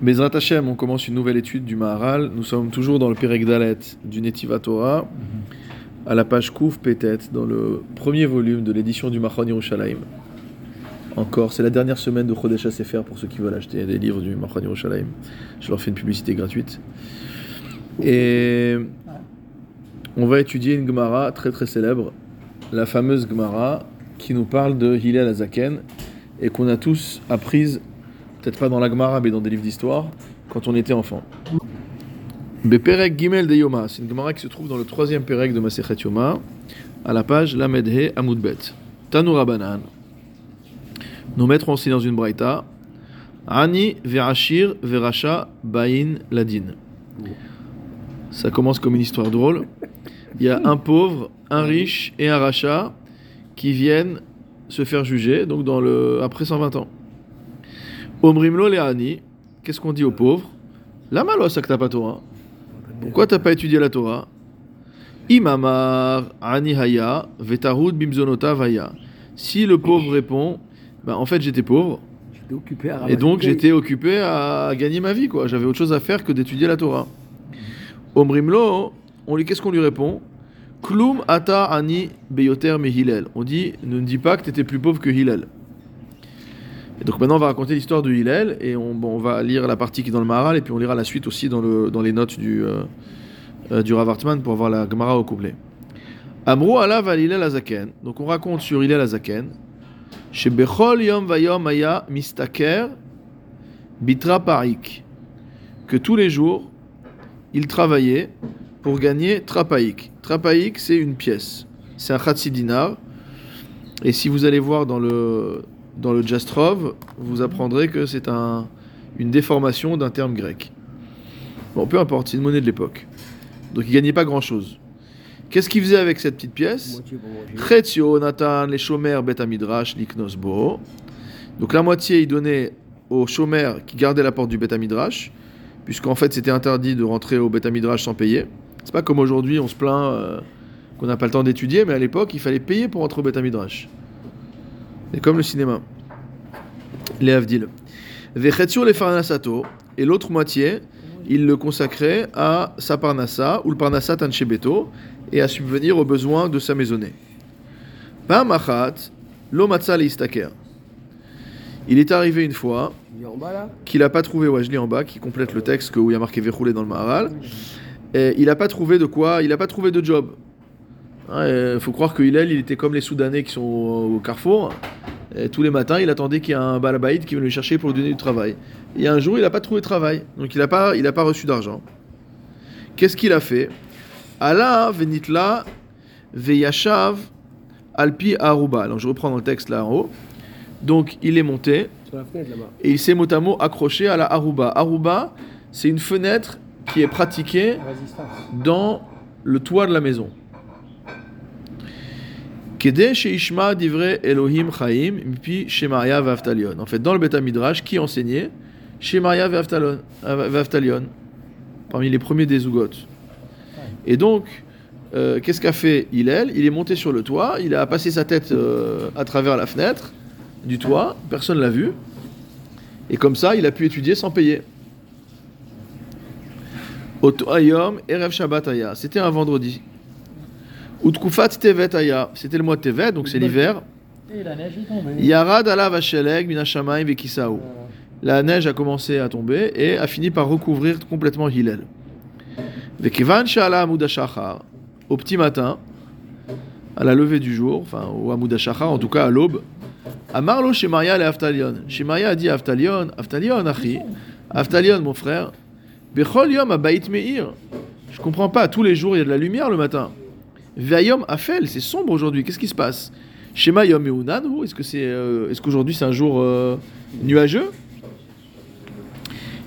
Bezrat Hashem, on commence une nouvelle étude du Maharal. Nous sommes toujours dans le Perek Dalet du Netiva Torah, à la page Kouf Petet, dans le premier volume de l'édition du Machon Yerushalayim. Encore, c'est la dernière semaine de Chodesh Sefer pour ceux qui veulent acheter des livres du Machon Yerushalayim. Je leur fais une publicité gratuite. Et on va étudier une Gemara très très célèbre, la fameuse Gemara qui nous parle de Hillel Azaken et qu'on a tous apprise peut-être pas dans la Gemara, mais dans des livres d'histoire, quand on était enfant. Beperek Gimel de Yoma, c'est une Gemara qui se trouve dans le troisième Perek de Masechet Yoma, à la page Lamedhe Amoudbet. Tanoura Banan. Nos maîtres ont enseigné dans une braïta Ani Verachir Veracha Bain Ladin. Ça commence comme une histoire drôle. Il y a un pauvre, un riche et un rachat qui viennent se faire juger, donc dans le, après 120 ans. Omrimlo Leani, qu'est-ce qu'on dit aux pauvres? La malo sakta Torah. Pourquoi t'as pas étudié la Torah? Imamar Ani Haya Vetarud Bimzonota Vaya. Si le pauvre répond, ben en fait j'étais pauvre. Occupé à Et donc j'étais occupé à gagner ma vie, quoi. J'avais autre chose à faire que d'étudier la Torah. Omrimlo, on lui, qu'est-ce qu'on lui répond? Klum ata ani beyoter me Hillel. On dit, ne dis pas que tu étais plus pauvre que Hillel. Donc maintenant on va raconter l'histoire de Hillel et on, va lire la partie qui est dans le Maharal et puis on lira la suite aussi dans, le, dans les notes du, euh, euh, du Rav Hartman pour avoir la Gemara au couplet. Amrou alav al Hillel azaken. Donc on raconte sur Hillel azaken. Chez Bechol yom vayom aya mistaker bitra parik. Que tous les jours il travaillait pour gagner trapaïk. Trapaïk, c'est une pièce. C'est un khatsi dinar. Et si vous allez voir dans le, dans le Jastrov, vous apprendrez que c'est un, une déformation d'un terme grec. Bon, peu importe, c'est une monnaie de l'époque. Donc il gagnait pas grand-chose. Qu'est-ce qu'il faisait avec cette petite pièce? Chetzio Nathan, les chômeurs bet midrash liknos bo. Donc la moitié, il donnait aux chômeurs qui gardaient la porte du bet midrash, puisqu'en fait c'était interdit de rentrer au bet midrash sans payer. C'est pas comme aujourd'hui, on se plaint euh, qu'on n'a pas le temps d'étudier, mais à l'époque, il fallait payer pour rentrer au bet midrash. C'est comme le cinéma. Les Avdil. Vechetsur les Farnasato. Et l'autre moitié, il le consacrait à sa Parnassa, ou le Parnassa Tanchebeto, et à subvenir aux besoins de sa maisonnée. Pamachat, l'Omatza Istaker. Il est arrivé une fois qu'il n'a pas trouvé, ouais, je lis en bas, qui complète le texte où il y a marqué Verroulé dans le Maharal. Et il n'a pas trouvé de quoi Il n'a pas trouvé de job. Il faut croire que Hillel, il était comme les Soudanais qui sont au, au carrefour. Et tous les matins, il attendait qu'il y ait un balabaïd qui vienne le chercher pour lui donner du travail. Et un jour, il n'a pas trouvé de travail. Donc il n'a pas, il a pas reçu d'argent. Qu'est-ce qu'il a fait? Allah venitla veyashav alpi aruba. Alors je reprends dans le texte là en haut. Donc il est monté et il s'est mot à mot accroché à la aruba. Aruba, c'est une fenêtre qui est pratiquée dans le toit de la maison. Elohim chaim mipi Shemaria v'Aftalion. En fait, dans le Beth Midrash, qui enseignait Shemaria v'Aftalion, parmi les premiers des Zugot. Et donc, euh, qu'est-ce qu'a fait Hillel? Il est monté sur le toit, il a passé sa tête euh, à travers la fenêtre du toit, personne l'a vu, et comme ça, il a pu étudier sans payer. Erev Shabbat Aya. C'était un vendredi. Utkufat Tevet Aya. C'était le mois de Tevet, donc c'est l'hiver. Et la neige est tombée. Yarad alav hasheleg min hashamayim vekisaou. La neige a commencé à tomber et a fini par recouvrir complètement Hillel. Vekivan shala amud hashachar. Au petit matin, à la levée du jour, enfin au amud hashachar, en tout cas à l'aube, Amarlo Shemaria le Aftalion. Shemaria a dit Aftalion, Aftalion, achi, Aftalion, mon frère, Bechol yom abayit meir. Je comprends pas, tous les jours il y a de la lumière le matin. Veayom afel, c'est sombre aujourd'hui, qu'est-ce qui se passe? Shema yom meunan, ou est-ce que c'est, euh, est-ce qu'aujourd'hui c'est un jour euh, nuageux?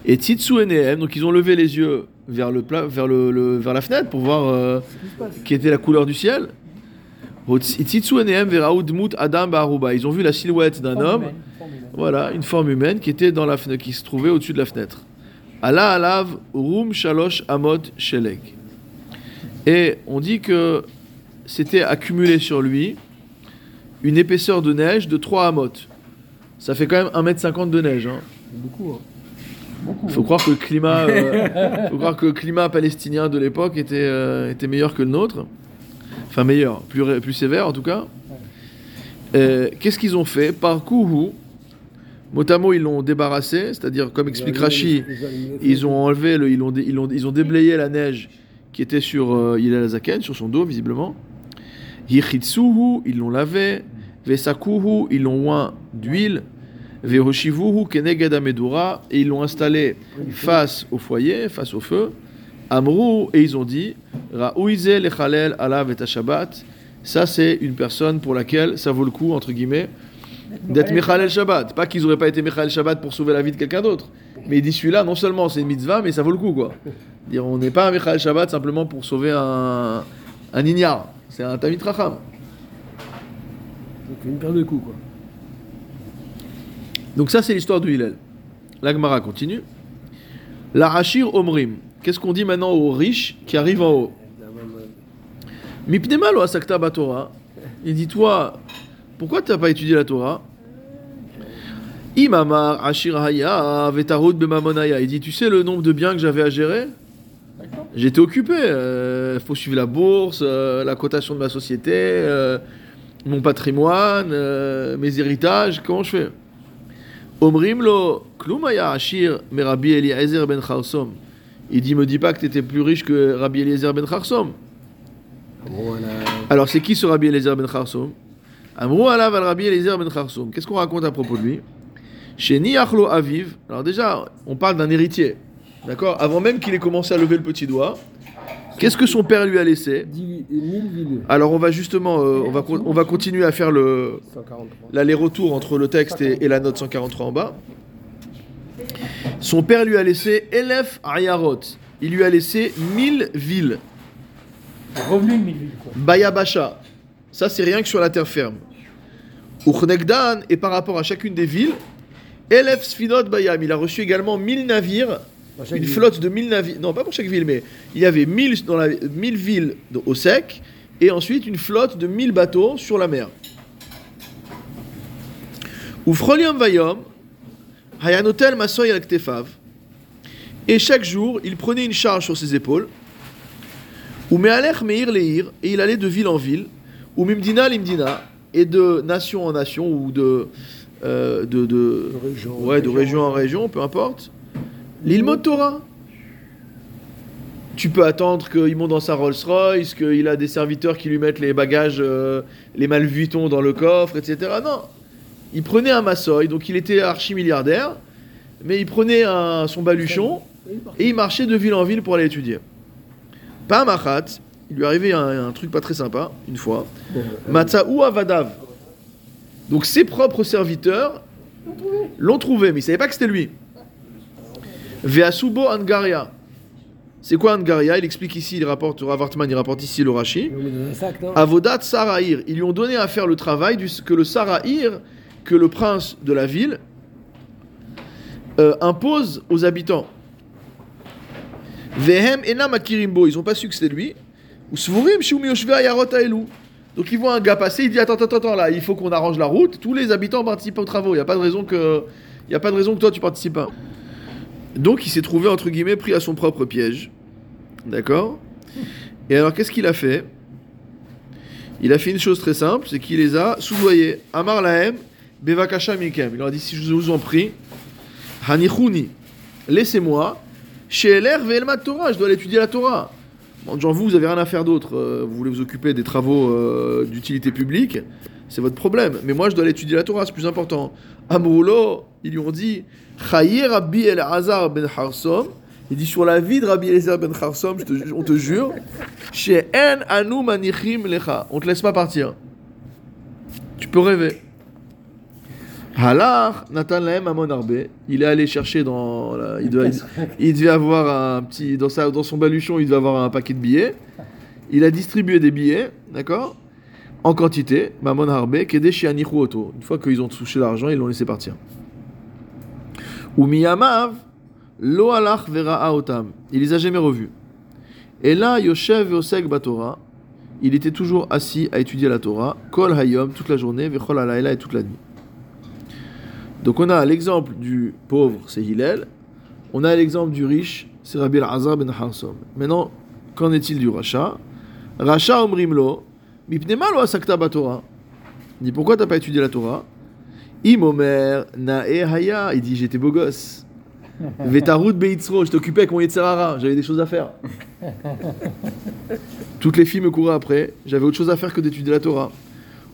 Et Titsu Enehem, donc ils ont levé les yeux vers le pla- vers le, le- vers la fenêtre pour voir euh, qui était la couleur du ciel. Ils ont vu la silhouette d'un homme. Voilà, une forme humaine qui était dans la fenêtre, qui se trouvait au-dessus de la fenêtre. Allah alav rum shalosh amot sheleg. Et on dit que c'était accumulé sur lui une épaisseur de neige de 3 amot. Ça fait quand même 1m50 de neige. Hein. Beaucoup. hein. Beaucoup. faut croire que le climat, euh, faut croire que le climat palestinien de l'époque était, euh, était meilleur que le nôtre. Enfin meilleur, plus, plus sévère en tout cas. Euh, Qu'est-ce qu'ils ont fait? Par Kouhou, motamo ils l'ont débarrassé, c'est-à-dire comme explique Rashi, ils ont enlevé, le, ils, ont, dé- ils, ont, ils ont déblayé la neige qui était sur euh, Hillel Azaken, sur son dos visiblement. Yichitsuhu, ils l'ont lavé. Vesakuhu, ils l'ont oint d'huile. Vehoshivuhu keneged et ils l'ont installé face au foyer, face au feu. Amrou, et ils ont dit Ra'uize lechalel alav et Shabbat. Ça, c'est une personne pour laquelle ça vaut le coup, entre guillemets, d'être Mechalel Shabbat. Pas qu'ils n'auraient pas été Mechalel Shabbat pour sauver la vie de quelqu'un d'autre. Mais il dit celui-là, non seulement c'est une mitzvah, mais ça vaut le coup, quoi. Dire, on n'est pas un Mechalel Shabbat simplement pour sauver un, un ignare. C'est un Tamit Racham. Donc une paire de coups, quoi. Donc ça, c'est l'histoire du Hillel. L'Agmara continue. La Hashir Omrim. Qu'est-ce qu'on dit maintenant aux riches qui arrivent en haut? Mipnema lo asakta batora. Il dit toi, pourquoi tu n'as pas étudié la Torah? Imamar Ashir Haya Vetarod Bemamonaya. Il dit tu sais le nombre de biens que j'avais à gérer? J'étais occupé. Il faut suivre la bourse, euh, la cotation de ma société, euh, mon patrimoine, euh, mes héritages. Comment je fais? Omrim lo klumaya ashir me Eliezer ben Charsom. Il dit me dis pas que tu étais plus riche que Rabbi Eliezer ben Charsom. Voilà. Alors c'est qui ce Rabbi Eliezer ben Charsom Amrou alav al Rabbi Eliezer ben Charsom. Qu'est-ce qu'on raconte à propos de lui? Chez Niachlo Aviv. Alors déjà, on parle d'un héritier. D'accord Avant même qu'il ait commencé à lever le petit doigt. Qu'est-ce que son père lui a laissé 10 1000 villes. Alors on va justement, euh, on, va, on va continuer à faire le, 143. l'aller-retour entre le texte et, et la note 143 en bas. Son père lui a laissé Elef Ayarot. Il lui a laissé 1000 villes. Revenu de 1000 villes, quoi. Bayabasha. Ça, c'est rien que sur la terre ferme. Uchnegdan, et par rapport à chacune des villes, Elef Sfinot Bayam. Il a reçu également 1000 navires, une ville. flotte de 1000 navires. Non, pas pour chaque ville, mais il y avait 1000, dans la, 1000 villes au sec, et ensuite une flotte de 1000 bateaux sur la mer. Ufrolium Vayom, Hayanotel Masoy al. Et chaque jour, il prenait une charge sur ses épaules. Ou Me'alech Meir Leir, et il allait de ville en ville. Ou Mimdina Limdina, et de nation en nation, ou de. euh, de, de, De région en ouais, de région en région, peu importe. L'île Torah. Tu peux attendre qu'il monte dans sa Rolls-Royce, qu'il a des serviteurs qui lui mettent les bagages, euh, les Malvuitons dans le coffre, etc. Non. Il prenait un massoy, donc il était archi-milliardaire, mais il prenait son baluchon et il marchait de ville en ville pour aller étudier. Pas Machat, il lui arrivait un, truc pas très sympa, une fois. Matzaou Avadav. Donc ses propres serviteurs l'ont trouvé, mais ils savaient pas que c'était lui. Veasubo Angaria. C'est quoi Angaria? Il explique ici, il rapporte, Ravartman, il rapporte ici le Rashi. Avodat Sarahir. Ils lui ont donné à faire le travail du, que le Sarahir, que le prince de la ville, euh, impose aux habitants. Vehem enam akirimbo. Ils n'ont pas su que c'était lui. Donc ils voient un gars passer, il dit attends attends attends là, il faut qu'on arrange la route. Tous les habitants participent aux travaux. Il n'y a pas de raison que, il y a pas de raison que toi tu participes pas. Donc il s'est trouvé entre guillemets pris à son propre piège. D'accord? Et alors qu'est-ce qu'il a fait? Il a fait une chose très simple, c'est qu'il les a soudoyés. Amar lahem, bevakasha mikem. Il leur a dit, si je vous en prie, hanichuni, laissez-moi, chez Eler ve'elmat Torah, je dois aller étudier la Torah. Bon, genre vous, vous avez rien à faire d'autre, euh, vous voulez vous occuper des travaux euh, d'utilité publique, c'est votre problème. Mais moi, je dois aller étudier la Torah, c'est plus important. Amroulo, ils lui ont dit, Rabbi El Hazar ben Harsom, il dit sur la vie de Rabbi Eliezer ben Harsom, on te jure, chez En Anu Manichim Lecha. On te laisse pas partir. Tu peux rêver. Halar Nathan Lahem Amon Arbe. Il est allé chercher dans. la- il, doit- il- devait avoir un petit. Dans, sa, dans son baluchon, il devait avoir un paquet de billets. Il a distribué des billets, d'accord? En quantité. Mamon Harbe, Kede chez Anichu Oto. Une fois qu'ils ont touché l'argent, ils l'ont laissé partir. Ou Miyamav, Lo Alach Vera Otam. Il les a jamais revus. Et là, Yoshev Yoseg Batora, il était toujours assis à étudier la Torah, Kol Hayom, toute la journée, Vechol Alayla et toute la nuit. Donc on a l'exemple du pauvre, c'est Hillel. On a l'exemple du riche, c'est Rabbi Azar ben Harsom. Maintenant, qu'en est-il du rachat? Racha omrimlo, mipnema lo asakta batora. Il dit pourquoi t'as pas étudié la Torah? Im omer nae haya. Il dit j'étais beau gosse. Vetarut beitzro, je t'occupais avec mon Yetzerara, j'avais des choses à faire. Toutes les filles me couraient après, j'avais autre chose à faire que d'étudier la Torah.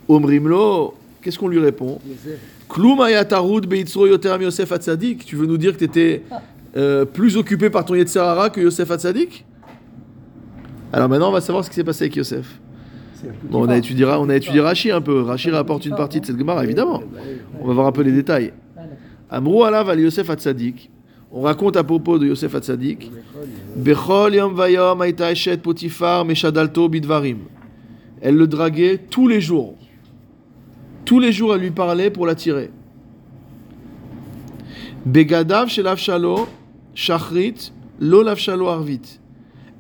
Omrimlo, qu'est-ce qu'on lui répond? Klum ayatarut beitzro yoter Yosef Hatzadik. Tu veux nous dire que tu étais euh, plus occupé par ton Yetzerara que Yosef Hatzadik? Alors maintenant, on va savoir ce qui s'est passé avec Yosef. Bon, on a étudié, on a étudié Rashi un peu. Rashi rapporte une partie de cette Gemara, évidemment. On va voir un peu les détails. Amrou alav al Yosef Hatzadik. On raconte à propos de Yosef Hatzadik. Bechol yom vayom aita eshet potifar meshadalto bidvarim. Elle le draguait tous les jours. Tous les jours, elle lui parlait pour l'attirer. Begadav shel avshalo shachrit lo lavshalo arvit.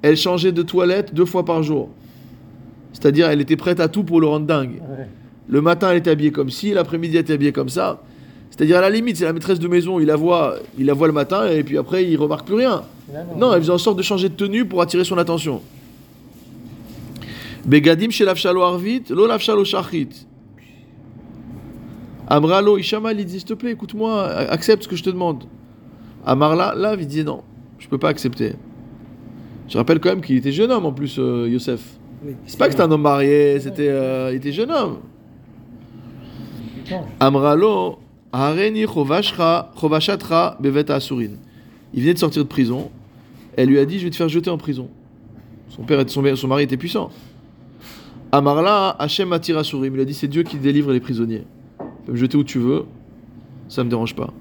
Elle changeait de toilette deux fois par jour. C'est-à-dire, elle était prête à tout pour le rendre dingue. Le matin, elle était habillée comme ci, l'après-midi, elle était habillée comme ça. C'est-à-dire, à la limite, c'est la maîtresse de maison, il la, voit, il la voit le matin et puis après, il remarque plus rien. Non, elle faisait en sorte de changer de tenue pour attirer son attention. Begadim chez l'afshalo arvit, lo l'afshalo shachrit. Amralo, Ishama, il dit, s'il te plaît, écoute-moi, accepte ce que je te demande. Amarla, là, il dit, non, je peux pas accepter. Je rappelle quand même qu'il était jeune homme en plus, euh, Yosef. C'est pas que c'était un homme marié, c'était, euh, il était jeune homme. Amralo, Hareni chovashatra bevet asurin. Il venait de sortir de prison. Elle lui a dit, je vais te faire jeter en prison. Son père, son, son mari était puissant. Amarla, Hachem attire asurim. Il a dit, c'est Dieu qui délivre les prisonniers. Tu peux me jeter où tu veux, ça me dérange pas.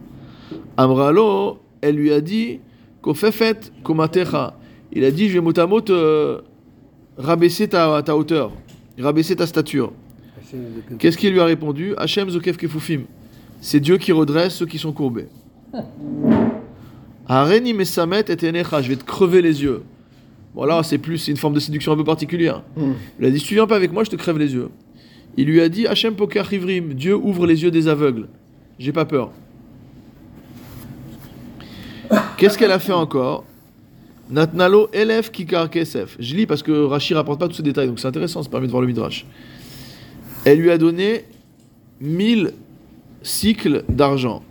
Amralo, elle lui a dit, kofefet komatecha. Il a dit, je vais mot à rabaisser ta, ta hauteur, rabaisser ta stature. Qu'est-ce qu'il lui a répondu? Hachem zokef kefufim. C'est Dieu qui redresse ceux qui sont courbés. Areni mesamet et enecha. Je vais te crever les yeux. Voilà, c'est plus, une forme de séduction un peu particulière. Il a dit, si tu viens pas avec moi, je te crève les yeux. Il lui a dit, Hachem poker chivrim. Dieu ouvre les yeux des aveugles. J'ai pas peur. Qu'est-ce qu'elle a fait encore? Natnalo elef kikar kesef. Je lis parce que Rashi rapporte pas tous ces détails, donc c'est intéressant, ça permet de voir le midrash. Elle lui a donné 1000 cycles d'argent.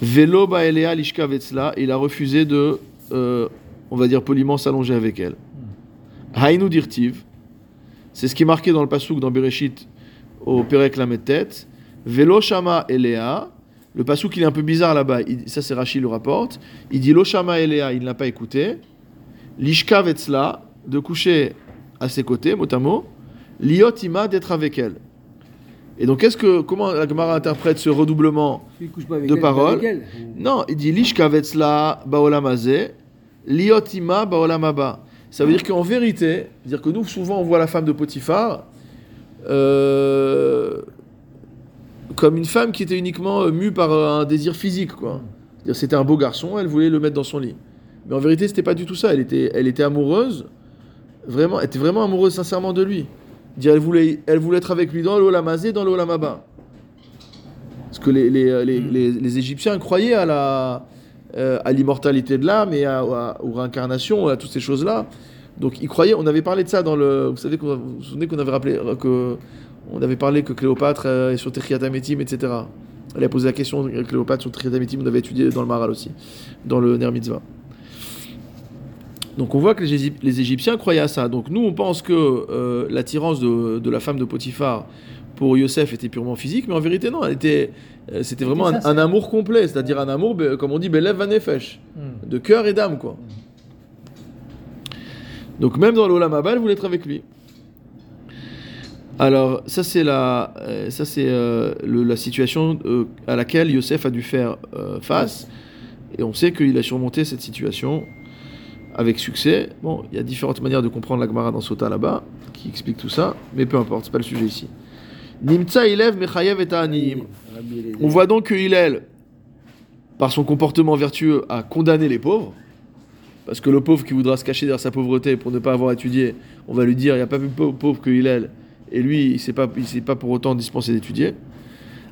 Velo baelea lishka vetzla, il a refusé de, euh, on va dire poliment, s'allonger avec elle. Hainu dirtiv, c'est ce qui est marqué dans le pasouk dans Bereshit au Perek Lametet. Velo shama elea, le pasouk il est un peu bizarre là-bas, ça c'est Rashi le rapporte. Il dit lo shama elea, il n'a pas écouté. Lishka vetzla, de coucher à ses côtés, mot à mot. Liot ima, d'être avec elle. Et donc, que, comment la Gemara interprète ce redoublement de paroles. Non, il dit Lishka vetzla baolamazé, liot ima baolamaba. Ça veut dire qu'en vérité, dire que nous, souvent, on voit la femme de Potiphar euh, comme une femme qui était uniquement euh, mue par euh, un désir physique, quoi. C'était un beau garçon, elle voulait le mettre dans son lit. Mais en vérité, c'était pas du tout ça. Elle était, elle était amoureuse, vraiment, elle était vraiment amoureuse sincèrement de lui. Dire, elle voulait, elle voulait être avec lui dans l'Olamazé, dans l'Olamaba. Parce que les, les, les, les- les Égyptiens croyaient à la euh, à l'immortalité de l'âme et à, à- aux réincarnations, à toutes ces choses-là. Donc ils croyaient, on avait parlé de ça dans le. Vous savez, vous vous souvenez qu'on avait rappelé euh, que. On avait parlé que Cléopâtre euh, est sur Techiatametim, etc. Elle a posé la question de Cléopâtre sur Techiatametim, on avait étudié dans le Maral aussi, dans le Ner Mitzvah. Donc on voit que les, Égyp- les Égyptiens croyaient à ça. Donc nous, on pense que euh, l'attirance de, de la femme de Potiphar pour Yosef était purement physique, mais en vérité non, elle était, euh, c'était vraiment un, un amour complet, c'est-à-dire un amour, comme on dit, Belev Vanefesh, Hmm. de cœur et d'âme, quoi. Donc même dans l'Olam Haba, elle voulait être avec lui. Alors ça c'est la, euh, ça c'est euh, la situation euh, à laquelle Yosef a dû faire face, et on sait qu'il a surmonté cette situation avec succès. Bon, il y a différentes manières de comprendre la Gemara dans Sota là-bas, qui explique tout ça, mais peu importe, c'est pas le sujet ici. Nimtza Ilev Mechayev et. On voit donc que Hillel, par son comportement vertueux, a condamné les pauvres. Parce que le pauvre qui voudra se cacher derrière sa pauvreté pour ne pas avoir étudié, on va lui dire il n'y a pas plus pau- pauvre que Hillel. Et lui, il ne s'est pas, pas pour autant dispensé d'étudier.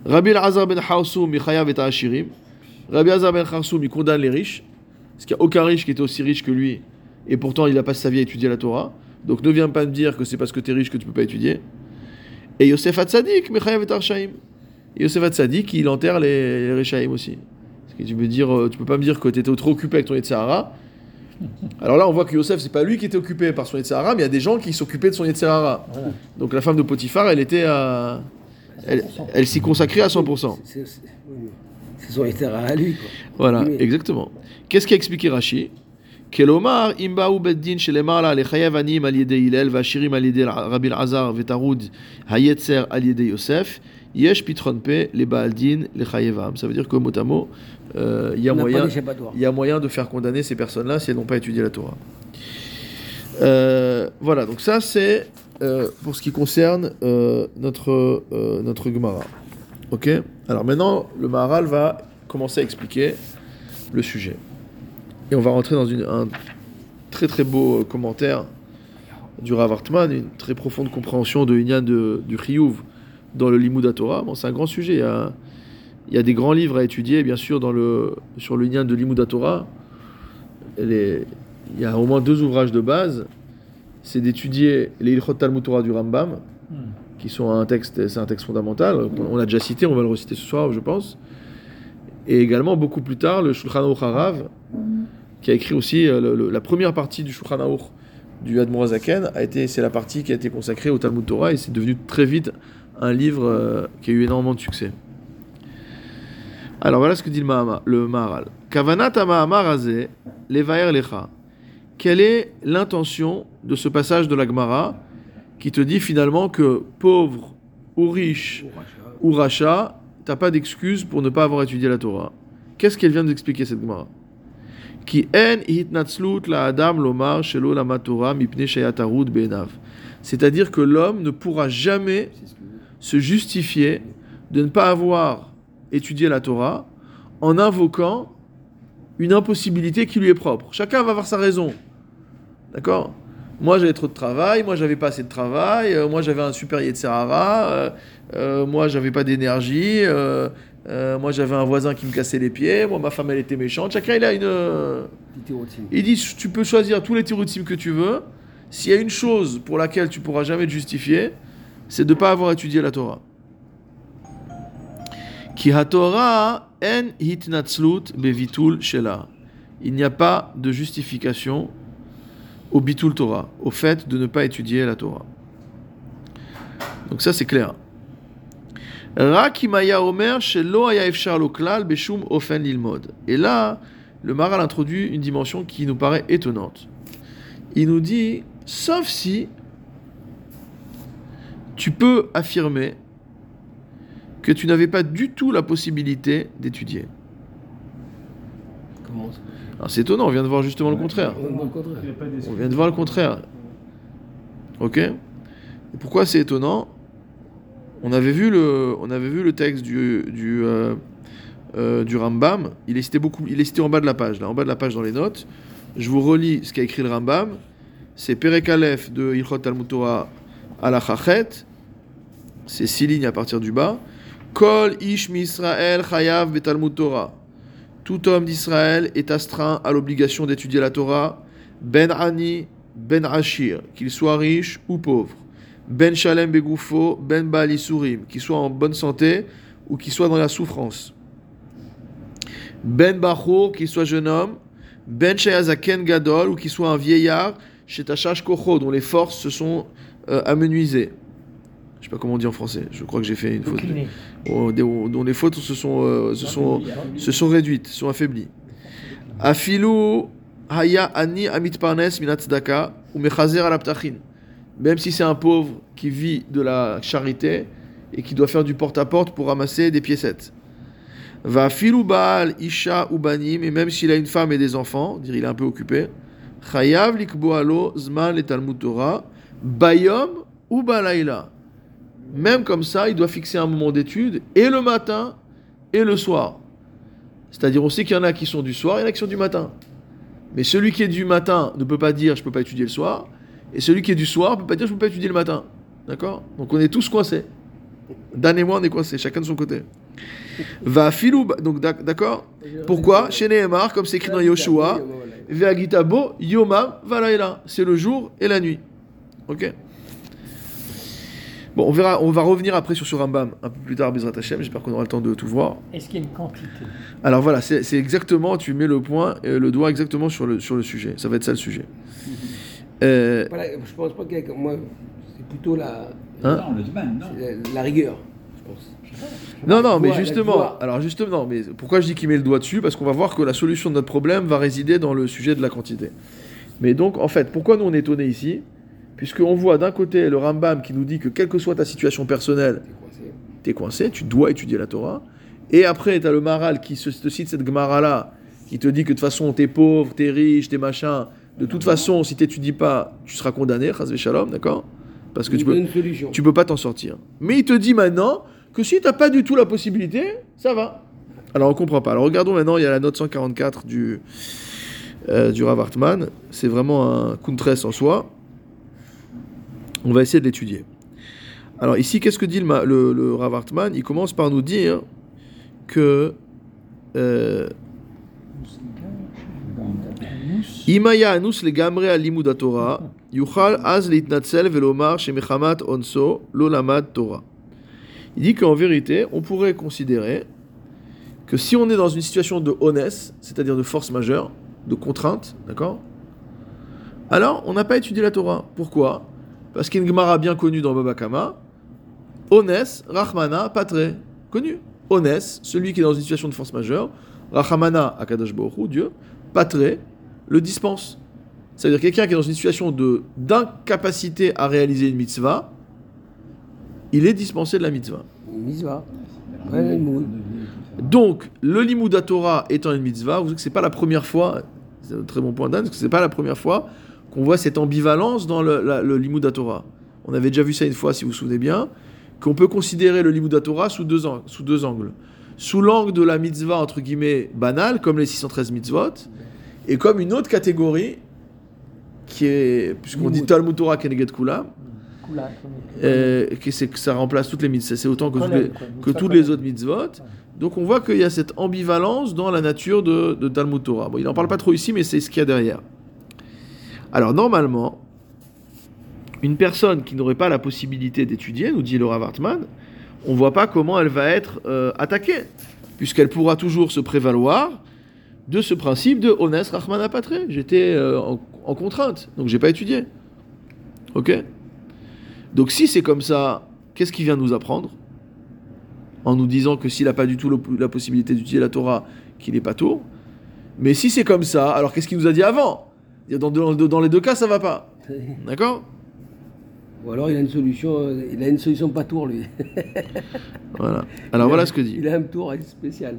Rabbi Elazar ben Michayav et Ashirim. Rabbi Hazar ben Kharsoum, il condamne les riches, parce qu'il n'y a aucun riche qui était aussi riche que lui, et pourtant il a passé sa vie à étudier la Torah. Donc ne viens pas me dire que c'est parce que tu es riche que tu peux pas étudier. Et Yosef Hatzadik, Mechayev et Arshaim. Yosef Hatzadik, il enterre les, les aussi. Que tu peux, dire, euh, tu peux pas me dire que tu étais trop occupé avec ton Yetzirara. Alors là, on voit que Yosef, c'est pas lui qui était occupé par son Yetzirara, mais il y a des gens qui s'occupaient de son Yetzirara. Voilà. Donc la femme de Potiphar, elle était à... Elle, elle s'y consacrait à 100%. C'est son intérêt à lui. Quoi. Voilà, exactement. Qu'est-ce qu'a expliqué Rashi Kelomar, imbaou beddin shelemala lechayev anim al yedei Hillel vashirim al yedei Rabbi Azar vetarud hayetzer al yedei Yosef yesh pitron pe le baaldin lechayevam. Ça veut dire que mot à mot, il y a moyen, il y a moyen de faire condamner ces personnes-là si elles n'ont pas étudié la Torah. Euh, voilà, donc ça c'est euh, pour ce qui concerne euh, notre, euh, notre Gemara. Ok? Alors maintenant, le Maharal va commencer à expliquer le sujet. Et on va rentrer dans une, un très très beau euh, commentaire du Rav Hartman, une très profonde compréhension de Inyan de, du Chiyuv dans le Limud Torah. Bon, c'est un grand sujet. Il y, a, il y a des grands livres à étudier, bien sûr, dans le, sur le Inyan de Limud Torah. Les- il y a au moins deux ouvrages de base. C'est d'étudier les Ilchot Talmud Torah du Rambam, qui sont un texte, c'est un texte fondamental. On l'a déjà cité, on va le reciter ce soir, je pense. Et également, beaucoup plus tard, le Shulchan Aruch Harav, qui a écrit aussi euh, le- le- la première partie du Shulchan Aruch du Admor Zaken, a été, c'est la partie qui a été consacrée au Talmud Torah et c'est devenu très vite un livre euh, qui a eu énormément de succès. Alors voilà ce que dit le, le Maharal. Levaer Lecha. Quelle est l'intention de ce passage de la Gemara qui te dit finalement que pauvre ou riche ou rachat, t'as pas d'excuse pour ne pas avoir étudié la Torah? Qu'est-ce qu'elle vient d'expliquer cette Gemara? Qui en la adam lomar shelo Torah mipne shayatarud be'enav. C'est-à-dire que l'homme ne pourra jamais se justifier de ne pas avoir étudié la Torah en invoquant une impossibilité qui lui est propre. Chacun va avoir sa raison. D'accord? Moi j'avais trop de travail, moi j'avais pas assez de travail, euh, moi j'avais un supérieur de Sahara, euh, euh, moi j'avais pas d'énergie, euh, moi j'avais un voisin qui me cassait les pieds, moi ma femme elle était méchante. Chacun il a une. il dit tu peux choisir tous les tiroutimes que tu veux. S'il y a une chose pour laquelle tu pourras jamais te justifier, c'est de ne pas avoir étudié la Torah. Ki en bevitul shela. Il n'y a pas de justification au bitul Torah, au fait de ne pas étudier la Torah. Donc ça c'est clair. Et là, le Maral introduit une dimension qui nous paraît étonnante. Il nous dit, sauf si tu peux affirmer que tu n'avais pas du tout la possibilité d'étudier. Comment Alors, C'est étonnant, on vient de voir justement le contraire. On vient de voir le contraire. Ok Et Pourquoi c'est étonnant? On avait, vu le, on avait vu le texte du, du, euh, euh, du Rambam. Il est, cité beaucoup, il est cité en bas de la page, là, en bas de la page dans les notes. Je vous relis ce qu'a écrit le Rambam. C'est Perek Aleph de Ilchot Talmud Torah à la Chachet. C'est six lignes à partir du bas. Kol ish misrael chayav betalmud Torah. Tout homme d'Israël est astreint à l'obligation d'étudier la Torah. Ben ani, ben ashir, qu'il soit riche ou pauvre. Ben shalem begoufo, ben baal isurim, qu'il soit en bonne santé ou qu'il soit dans la souffrance. Ben bachour, qu'il soit jeune homme. Ben shayazaken gadol, ou qu'il soit un vieillard. Chez Tachash kocho, dont les forces se sont euh, amenuisées. Je sais pas comment on dit en français. Je crois que j'ai fait une faute. Oh, des- dont les fautes se sont, euh, se sont, se sont réduites, sont affaiblies. Afilu haya ani amit parnes minat ou mechazer al. Même si c'est un pauvre qui vit de la charité et qui doit faire du porte-à-porte pour ramasser des piécettes. Va filu baal isha ou banim, et même s'il a une femme et des enfants, dire il est un peu occupé, chayav likbo alo zman le talmud Torah, bayom ou balaila. Même comme ça, il doit fixer un moment d'étude, et le matin, et le soir. C'est-à-dire, on sait qu'il y en a qui sont du soir, il y en a qui sont du matin. Mais celui qui est du matin ne peut pas dire je peux pas étudier le soir, et celui qui est du soir ne peut pas dire je peux pas étudier le matin. D'accord? Donc on est tous coincés. Dan et moi, on est coincés, chacun de son côté. Va filou, donc d'ac- d'accord? Pourquoi? Chez Nehemar, comme c'est écrit dans Yoshua, Ve'agitabo yomam valaila. C'est le jour et la nuit. Ok? Bon, on verra, on va revenir après sur ce Rambam un peu plus tard, Bezrat Hashem. J'espère qu'on aura le temps de tout voir. Est-ce qu'il y a une quantité? Alors voilà, c'est exactement, tu mets le point, euh, le doigt exactement sur le, sur le sujet. Ça va être ça le sujet. Euh, Voilà, je pense pas a- Moi, c'est plutôt la, Hein? Non, le domaine, non. la, la rigueur, je pense. Non, non, mais justement, alors justement, non, mais pourquoi je dis qu'il met le doigt dessus? Parce qu'on va voir que la solution de notre problème va résider dans le sujet de la quantité. Mais donc, en fait, pourquoi nous on est étonnés ici? Puisqu'on voit d'un côté le Rambam qui nous dit que quelle que soit ta situation personnelle, coincé. t'es coincé, tu dois étudier la Torah. Et après, t'as le Maral qui se, te cite cette Gemara-là, qui te dit que de toute façon, t'es pauvre, t'es riche, t'es machin. De toute façon, si t'étudies pas, tu seras condamné, chas shalom, d'accord? Parce que Il tu peux, tu peux pas t'en sortir. Mais il te dit maintenant que si t'as pas du tout la possibilité, ça va. Alors on comprend pas. Alors regardons maintenant, il y a la note 144 du, euh, du Rav Hartman. C'est vraiment un kuntres en soi. On va essayer de l'étudier. Alors ici, qu'est-ce que dit le, le, Rav Hartman Il commence par nous dire que euh, Torah, yuchal az velomar onso Torah. Il dit qu'en vérité, on pourrait considérer que si on est dans une situation de honest, c'est-à-dire de force majeure, de contrainte, d'accord? Alors, on n'a pas étudié la Torah. Pourquoi? Parce qu'il y a une Gemara bien connue dans Baba Kama, honest, Rahmana, patre, connu. Honest, celui qui est dans une situation de force majeure, Rahmana, Akadosh Baruch Hu, Dieu, patre, le dispense. C'est-à-dire quelqu'un qui est dans une situation de d'incapacité à réaliser une mitzvah, il est dispensé de la mitzvah. Une mitzvah. Ouais. Donc, le limud Torah étant une mitzvah, vous savez que c'est pas la première fois, c'est un très bon point d'Anne, parce que c'est pas la première fois qu'on voit cette ambivalence dans le, la- le limud Torah. On avait déjà vu ça une fois, si vous vous souvenez bien, qu'on peut considérer le limud Torah sous deux, ang- sous deux angles. Sous l'angle de la mitzvah, entre guillemets, banale, comme les 613 mitzvot, et comme une autre catégorie, qui est, puisqu'on dit. Talmud Torah Keneged Kula, euh, que c'est que ça remplace toutes les mitzvahs, c'est autant que, toutes les- que toutes les autres mitzvot. Donc on voit qu'il y a cette ambivalence dans la nature de, de Talmud Torah. Bon, il n'en parle pas trop ici, mais c'est ce qu'il y a derrière. Alors normalement, une personne qui n'aurait pas la possibilité d'étudier, nous dit Laura Wartman, on ne voit pas comment elle va être euh, attaquée, puisqu'elle pourra toujours se prévaloir de ce principe de Ones Rahman Apatre. J'étais euh, en, contrainte, donc j'ai pas étudié. Ok? Donc si c'est comme ça, qu'est-ce qu'il vient nous apprendre? En nous disant que s'il n'a pas du tout la possibilité d'étudier la Torah, qu'il n'est pas tour. Mais si c'est comme ça, alors qu'est-ce qu'il nous a dit avant? dans, dans- dans les deux cas, ça va pas. D'accord Ou alors il a une solution, euh, il a une solution pas tour lui. Voilà. Alors voilà ce que dit. Il a un tour spécial.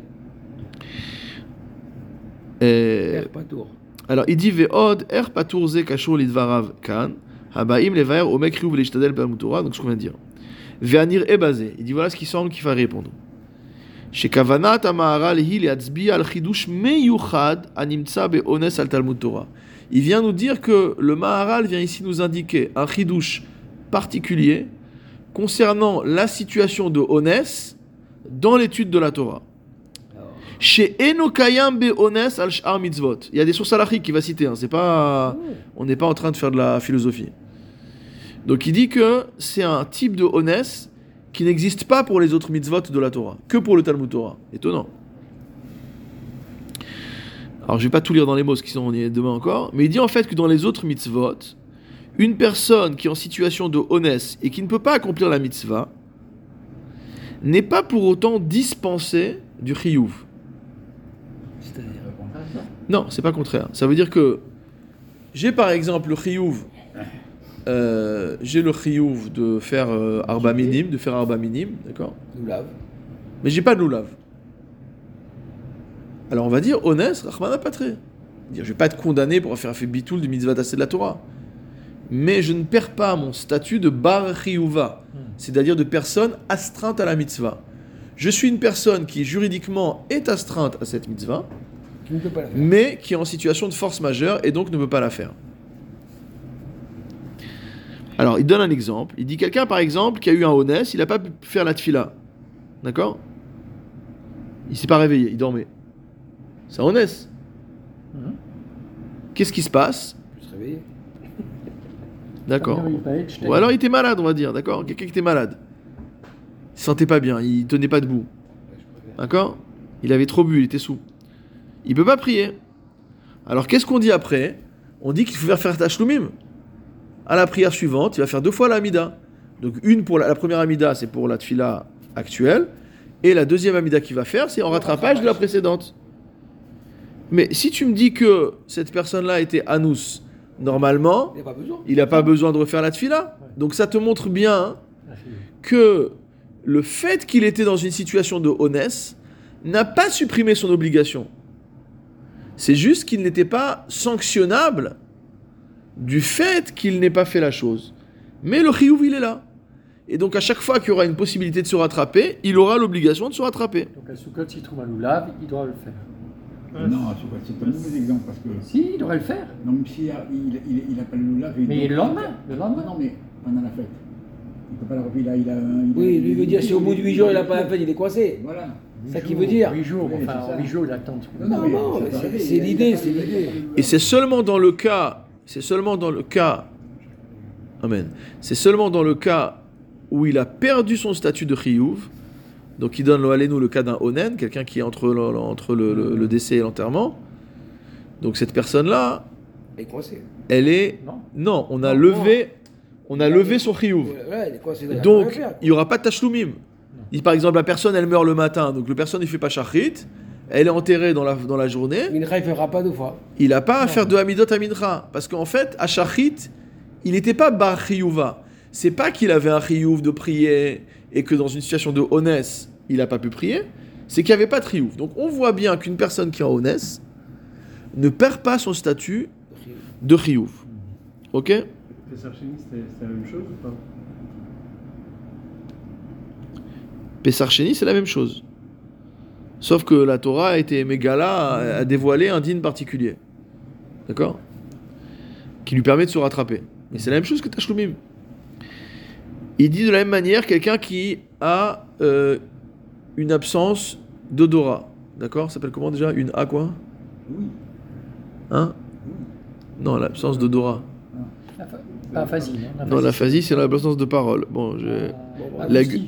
Et- Père pas tour. Alors il dit Ve'od er patur ze kashur lidvarav kan habaim levaer omek riuv leishtadel b'Talmud Torah donc ce qu'on vient de dire. Ve'anir ebazé. Il dit voilà ce qui semble qu'il va répondre. שכוונת המהר"ל היא להצביע על חידוש מיוחד הנמצא באונס על תלמוד תורה. Il vient nous dire que le Maharal vient ici nous indiquer un chidouche particulier concernant la situation de Onès dans l'étude de la Torah. Chez Enokayam Be'ones al Sh'ar Mitzvot. Il y a des sources halachiques qu'il va citer, hein, c'est pas, on n'est pas en train de faire de la philosophie. Donc il dit que c'est un type de Onès qui n'existe pas pour les autres mitzvot de la Torah, que pour le Talmud Torah. Étonnant. Alors je vais pas tout lire dans les mots, parce qu'ils sont on y est demain encore, mais il dit en fait que dans les autres mitzvot, une personne qui est en situation de Onès et qui ne peut pas accomplir la mitzvah n'est pas pour autant dispensée du chiyuv. C'est-à-dire. Non, c'est pas contraire. Ça veut dire que j'ai par exemple le chiyuv, euh, j'ai le chiyuv de faire euh, arba minim, de faire arba minim, d'accord? Nous lave. Mais j'ai pas de loulav. Alors on va dire honnête, Rahman Patré. Dire je vais pas être condamné pour avoir fait un fait bitoul du mitzvah d'assez de la Torah. Mais je ne perds pas mon statut de bar chiyuva, c'est-à-dire de personne astreinte à la mitzvah. Je suis une personne qui juridiquement est astreinte à cette mitzvah, Qui ne peut pas la faire. mais qui est en situation de force majeure et donc ne peut pas la faire. Alors, il donne un exemple. Il dit quelqu'un, par exemple, qui a eu un honnête, il n'a pas pu faire la tfila. D'accord? Il s'est pas réveillé, il dormait. C'est honnête. Mhm. Qu'est-ce qui se passe Je se réveiller. D'accord. Ou alors il était malade, on va dire, d'accord Quelqu'un qui était malade. Il se sentait pas bien, il tenait pas debout. D'accord Il avait trop bu, il était sous. Il peut pas prier. Alors qu'est-ce qu'on dit après On dit qu'il faut faire Tashloumim. À la prière suivante, il va faire deux fois l'Amida. Donc une pour la, la première Amida, c'est pour la Tfila actuelle. Et la deuxième Amida qu'il va faire, c'est en rattrapage de la précédente. Mais si tu me dis que cette personne-là était Anous, normalement, Il pas besoin. n'a pas besoin de refaire la Tfila. Donc ça te montre bien Ah, c'est- que le fait qu'il était dans une situation de honnête n'a pas supprimé son obligation. C'est juste qu'il n'était pas sanctionnable du fait qu'il n'ait pas fait la chose. Mais le chiyuv, il est là. Et donc à chaque fois qu'il y aura une possibilité de se rattraper, il aura l'obligation de se rattraper. Donc à Soukot, s'il trouve un loulav, il doit le faire. Non, c'est pas- c'est un mauvais exemple parce que. Si, il devrait le faire. Non, mais s'il a, il, il, il a pas le loulave. il Mais le lendemain, le lendemain. non, mais pendant la fête. Il peut pas la. Il a. Il a, il a- Oui, lui veut dire si au bout de 8 jours il n'a pas la fête, il est coincé. Voilà. Ça qui veut dire. 8 jours, enfin, c'est ça. 8 jours, il attend. Non, Non, non, c'est- c'est l'idée, c'est l'idée. Et c'est seulement dans le cas, c'est seulement dans le cas, amen, c'est seulement dans le cas où il a perdu son statut de chiyuv, donc il donne le nous le cas d'un onen, quelqu'un qui est entre le, entre le, le- le décès et l'enterrement. Donc cette personne-là, Il est coincé. elle est, Non non, on a Non, levé, on a levé son chiyuv. Donc il n'y aura pas de tashloumim. Il- Par exemple, la personne elle meurt le matin, donc le personne il fait pas shachrit, elle est enterrée dans la, dans la journée. Mincha, il ne fera pas deux fois. Il n'a pas à faire de Hamidot à Mincha. Parce qu'en fait, à Shachrit, il n'était pas Bar Chiyuva. C'est pas qu'il avait un Chiyuv de prier et que dans une situation de Honès, il n'a pas pu prier. C'est qu'il n'y avait pas de Chiyuv. Donc on voit bien qu'une personne qui est en Honès ne perd pas son statut de Chiyuv. Ok? C'était c'était la même chose ou pas? Pessar Sheni, c'est la même chose. Sauf que la Torah a été mégala, a- dévoilé un din particulier. D'accord? Qui lui permet de se rattraper. Mais c'est la même chose que Tashloumim. Il dit de la même manière quelqu'un qui a euh, une absence d'odorat. D'accord? Ça s'appelle comment déjà? Une A quoi? Oui. Hein? Non, l'absence d'odorat. La fa- Pas aphasie, non l'aphasie, c'est l'absence de parole. Bon, je... Ah, La gu-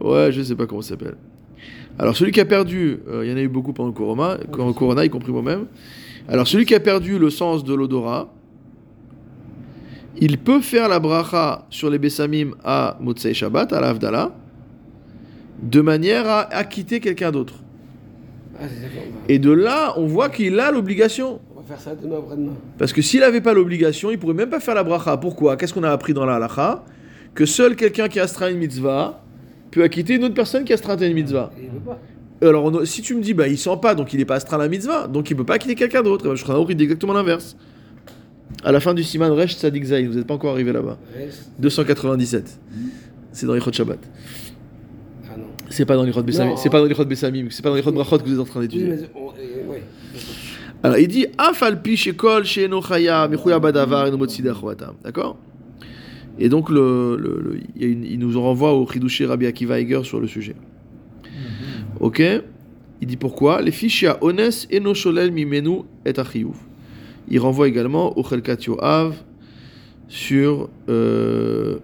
Ouais, je sais pas comment ça s'appelle. Alors, celui qui a perdu, euh, il y en a eu beaucoup pendant le corona y compris moi-même. Alors, celui qui a perdu le sens de l'odorat, il peut faire la bracha sur les Bessamim à Motsei Shabbat, à l'Avdala, de manière à acquitter quelqu'un d'autre. Ah, va- Et de là, on voit qu'il a l'obligation. On va faire ça demain après-demain. Parce que s'il n'avait pas l'obligation, il pourrait même pas faire la bracha. Pourquoi? Qu'est-ce qu'on a appris dans la halacha? Que seul quelqu'un qui astreint une mitzvah peut acquitter une autre personne qui astreint une mitzvah. Et il veut pas. Alors, on si tu me dis, bah, il sent pas, donc il n'est pas astreint à la mitzvah, donc il peut pas quitter quelqu'un d'autre. Je serai il dit exactement l'inverse. À la fin du Siman Resh Tzadik Zayin, vous n'êtes pas encore arrivé là-bas. Reste. 297. C'est dans l'Ichot Shabbat. Ah non. C'est pas dans l'Ichot Bessamim. C'est pas dans l'Ichot Bessamim. C'est pas dans l'Ichot Brachot que vous êtes en train Oui, d'étudier. mais on- euh, ouais. Alors il dit Afal pi shekol she'eno chaya mechuya badavar. D'accord? Et donc le, le- le- il, une- il nous renvoie au Chidushi Rabbi Akiva Eger sur le sujet. Ok? Il dit pourquoi? Les fichia ones eno sholel mimenu et achiyuv. Il renvoie également au Chelkat Yoav sur euh,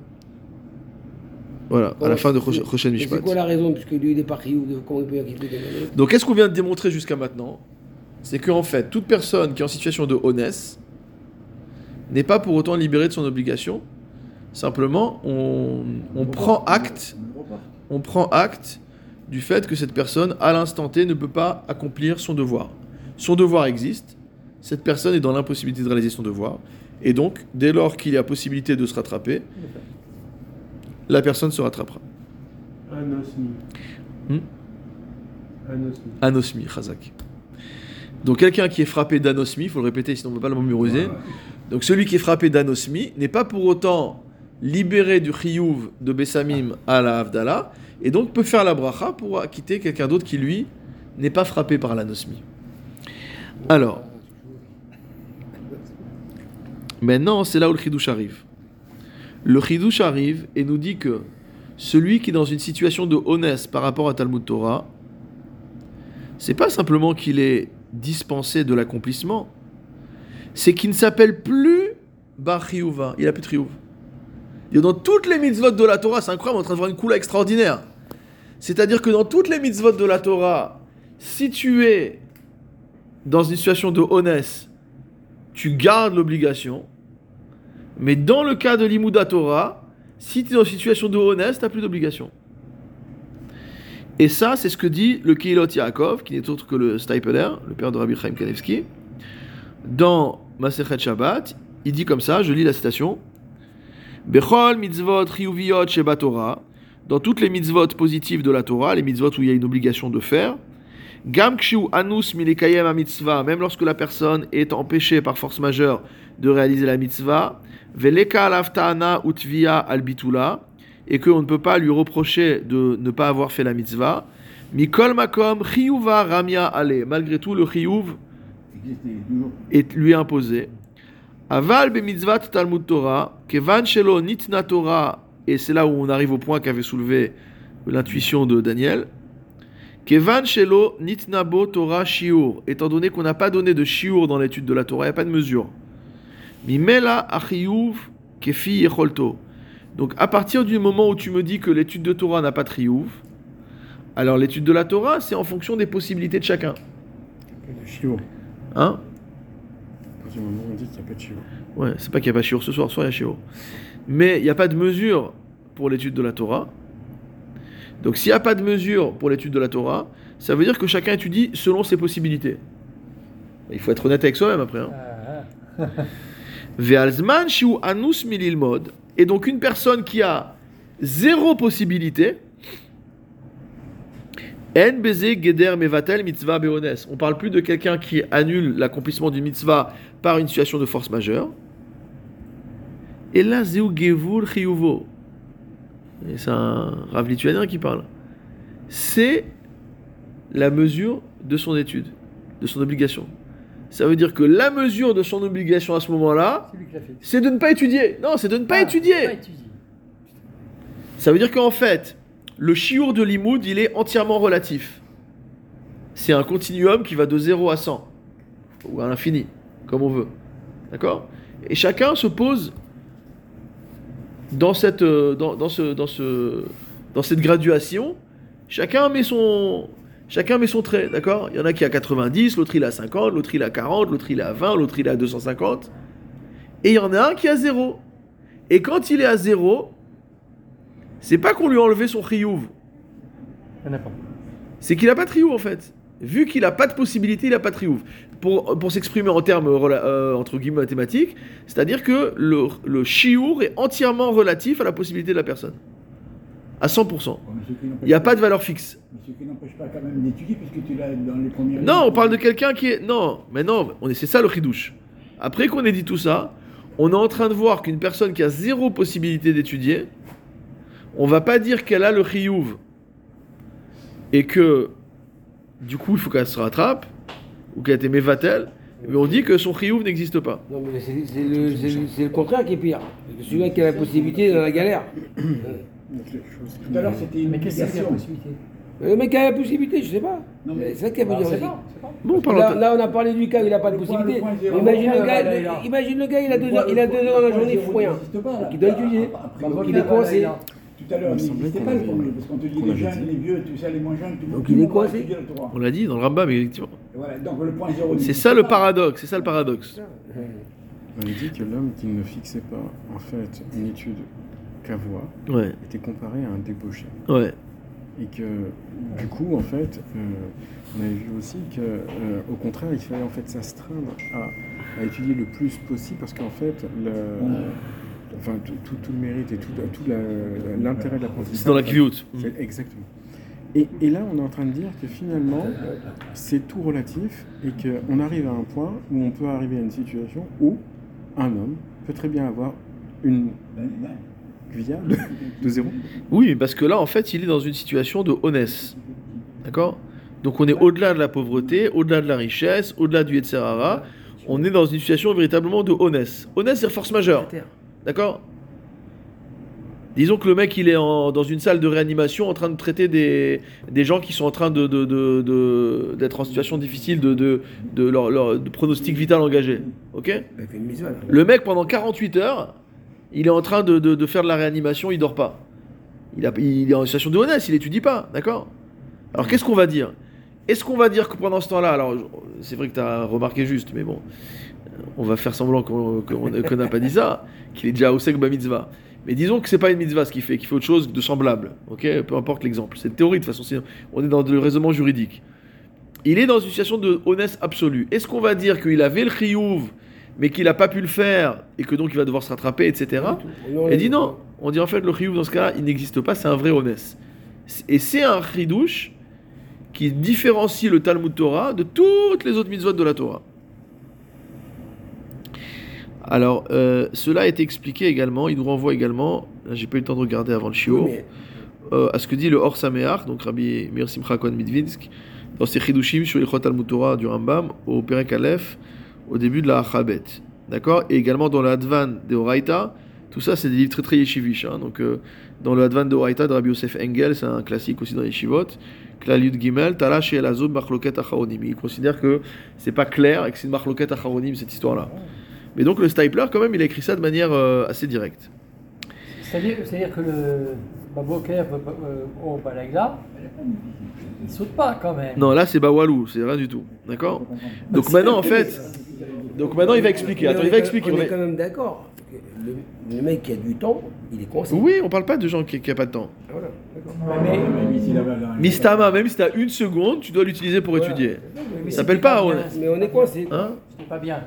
voilà à la fin de Choshen Mishpat. C'est quoi la raison Puisque lui, il est parti ou de comment il peut acquitter Donc, qu'est-ce qu'on vient de démontrer jusqu'à maintenant? C'est qu'en fait, toute personne qui est en situation de honnête n'est pas pour autant libérée de son obligation. Simplement, on, on prend acte, on prend acte du fait que cette personne, à l'instant T, ne peut pas accomplir son devoir. Son devoir existe. Cette personne est dans l'impossibilité de réaliser son devoir. Et donc, dès lors qu'il y a possibilité de se rattraper, la personne se rattrapera. Anosmi. Hmm? Anosmi. Anosmi, Khazak. Donc quelqu'un qui est frappé d'anosmi, il faut le répéter sinon on ne peut pas le mémoriser. Donc celui qui est frappé d'anosmi n'est pas pour autant libéré du chiyuv de Bessamim à la Havdalah, et donc peut faire la bracha pour acquitter quelqu'un d'autre qui lui n'est pas frappé par l'anosmi. Alors, maintenant c'est là où le chidouche arrive. Le chidouche arrive et nous dit que celui qui est dans une situation de honnête par rapport à Talmud Torah c'est pas simplement qu'il est dispensé de l'accomplissement, c'est qu'il ne s'appelle plus Bar. Il a plus de Dans toutes les mitzvot de la Torah, c'est incroyable, on est en train de voir une coula extraordinaire. C'est-à-dire que dans toutes les mitzvot de la Torah, si tu es dans une situation de honnête, tu gardes l'obligation. Mais dans le cas de l'Imouda Torah, si tu es dans une situation de honnête, tu n'as plus d'obligation. Et ça, c'est ce que dit le Keilot Yaakov, qui n'est autre que le Steipeler, le père de Rabbi Chaim Kanevski. Dans Masechet Shabbat, il dit comme ça, je lis la citation. Bechol mitzvot Torah, dans toutes les mitzvot positives de la Torah, les mitzvot où il y a une obligation de faire, Gam anus milekayem a mitzvah, même lorsque la personne est empêchée par force majeure de réaliser la mitzvah, veleka alaftana utvia albitula, et qu'on ne peut pas lui reprocher de ne pas avoir fait la mitzvah, mikol makom chiyuva ramia ale, malgré tout le chiyuv est lui imposé. Aval be mitzvah Talmud Torah, kevan shelo nitna Torah, et c'est là où on arrive au point qu'avait soulevé l'intuition de Daniel. Kevan shelo nitna bo Torah shiur, étant donné qu'on n'a pas donné de shiur dans l'étude de la Torah, il n'y a pas de mesure. Mimela achiyuv kefi yecholto. Donc à partir du moment où tu me dis que l'étude de Torah n'a pas de chiyuv, alors l'étude de la Torah, c'est en fonction des possibilités de chacun. Le chiot. Hein? À partir du moment où on dit qu'il n'y a pas de chiot. Ouais, c'est pas qu'il n'y a pas shiur ce soir, soir il y a shiur. Mais il n'y a pas de mesure pour l'étude de la Torah. Donc s'il n'y a pas de mesure pour l'étude de la Torah, ça veut dire que chacun étudie selon ses possibilités. Il faut être honnête avec soi-même après. Hein. Ah, ah. Ve'alzman shiu anus mililmod. Et donc une personne qui a zéro possibilité, en beze geder mevatel mitzvah beones. On parle plus de quelqu'un qui annule l'accomplissement d'une mitzvah par une situation de force majeure. Et là, zeu gevur chiyuvo. Et c'est un rave lituanien qui parle. C'est la mesure de son étude, de son obligation. Ça veut dire que la mesure de son obligation à ce moment-là, C'est de ne pas étudier. Non, c'est de ne pas Ah, étudier. Pas étudier. Ça veut dire qu'en fait, le chiour de l'imoud, il est entièrement relatif. C'est un continuum qui va de 0 à 100, ou à l'infini, comme on veut. D'accord? Et chacun se pose dans cette, euh, dans, dans ce, dans, ce, dans cette graduation, chacun met son, chacun met son trait, d'accord? Il y en a qui a 90, l'autre il a 50, l'autre il a 40, l'autre il a 20, l'autre il a 250. Et il y en a un qui a 0. Et quand il est à 0, c'est pas qu'on lui a enlevé son chiyuv, Il n'y en a pas. c'est qu'il a pas de chiyuv en fait. Vu qu'il a pas de possibilité, il a pas de chiyuv. Pour, pour s'exprimer en termes euh, entre guillemets mathématiques, c'est-à-dire que le, le shiur est entièrement relatif à la possibilité de la personne. À 100%. Bon, mais ce qui n'empêche Il n'y a pas de valeur fixe. mais ce qui n'empêche pas quand même d'étudier, puisque tu l'as dans les premières. Non, on parle de quelqu'un qui est. Non, mais non, on est... c'est ça le chidouche. Après qu'on ait dit tout ça, on est en train de voir qu'une personne qui a zéro possibilité d'étudier, on va pas dire qu'elle a le chiyuv et que du coup il faut qu'elle se rattrape ou qu'elle ait été mévatel, mais on dit que son chiyuv n'existe pas. Non, mais c'est c'est le, c'est le- c'est le contraire qui est pire. Celui-là qui a la possibilité est dans la galère. Il a qui Tout à l'heure, c'était une Mais Le mec qui a la possibilité, je sais pas. Non, mais- C'est ça qui veut Ah, dire. Bon, Là, là, on a parlé du cas où il n'a pas de possibilité. Imagine le, gars, imagine le il a deux heures, il a deux heures dans la journée, zéro rien. n'existe pas, là. Donc il doit étudier. A- a- a- Donc a- il est coincé. Tout à l'heure, Il il n'existait pas le premier, parce qu'on te dit les jeunes, les vieux, tout ça, les moins jeunes, tout Donc il le est monde va coincé. étudier le Torah. On l'a dit dans le Rambam, effectivement. Et Voilà, donc le point zéro C'est ça le paradoxe, c'est ça le paradoxe. On a dit que l'homme qui ne fixait pas en fait une étude qu'à voix Ouais, était comparé à un débauché. ouais. Et que du coup, en fait, euh, on avait vu aussi que, euh, au contraire, il fallait en fait s'astreindre à, à étudier le plus possible parce qu'en fait, le, enfin, tout, tout- tout le mérite et tout, tout la- l'intérêt de l'apprentissage. C'est dans la. C'est- Exactement. Et, et là, on est en train de dire que finalement, c'est tout relatif et qu'on arrive à un point où on peut arriver à une situation où un homme peut très bien avoir une gvia de, de zéro. Oui, parce que là, en fait, il est dans une situation de honnête. D'accord? Donc on est au-delà de la pauvreté, au-delà de la richesse, au-delà du Yetzerara. On est dans une situation véritablement de honnête. Honnête, c'est force majeure. D'accord? Disons que le mec il est en- dans une salle de réanimation en train de traiter des, des gens qui sont en train de, de- de- d'être en situation difficile de, de, de leur, leur- de pronostic vital engagé. Ok? Une mise là. Le mec pendant 48 heures, il est en train de, faire de la réanimation, il dort pas. Il, a- il est en situation de honnête, il étudie pas, d'accord? Alors qu'est-ce qu'on va dire? Est-ce qu'on va dire que pendant ce temps-là, alors c'est vrai que tu as remarqué juste, mais bon, on va faire semblant qu'on n'a pas dit ça, qu'il est déjà au sec mitzvah. Mais disons que c'est pas une mitzvah ce qu'il fait, qu'il fait autre chose de semblable, ok? Peu importe l'exemple. C'est une théorie de toute façon, on est dans le raisonnement juridique. Il est dans une situation de honnête absolue. Est-ce qu'on va dire qu'il avait le chiyuv, mais qu'il n'a pas pu le faire, et que donc il va devoir se rattraper, etc. Et dit non. On dit en fait le chiyuv dans ce cas-là, il n'existe pas, c'est un vrai honnête. Et c'est un chidouche qui différencie le Talmud Torah de toutes les autres mitzvot de la Torah. Alors, euh, cela a été expliqué également, il nous renvoie également, j'ai pas eu le temps de regarder avant le Oui, mais euh, à ce que dit le Or Sameach, donc Rabbi Meir Simcha Cohen Midvinsk, dans ses Chidushim sur Ilchot Talmud Torah du Rambam, au Perek Aleph, au début de la Achabet. D'accord? Et également dans le Advan de Horaïta, tout ça c'est des livres très très yeshivish. hein. donc euh, dans le Advan de Horaïta de Rabbi Yosef Engel, c'est un classique aussi dans les yeshivot, Klal Yud Gimel, Talash et Elazod Machloket Acharonim. Il considère que c'est pas clair et que c'est une Machloket Acharonim cette histoire-là. Mais donc le Stapler, quand même, il a écrit ça de manière euh, assez directe. C'est-à-dire que le Baboker euh, au Balagla, il saute pas quand même. Non, là c'est Bawalou, c'est rien du tout. D'accord? Donc maintenant en fait, donc maintenant il va expliquer. Attends, on il est va quand- expliquer. On on est quand même d'accord. Le, le mec qui a du temps, il est coincé. Oui, on parle pas de gens qui n'ont pas de temps. Voilà, d'accord. Mais, Mais Mistama, même si tu as une seconde, tu dois l'utiliser pour étudier. mais Ça s'appelle pas bien, honnête. Mais on est coincé. Hein? C'est pas bien.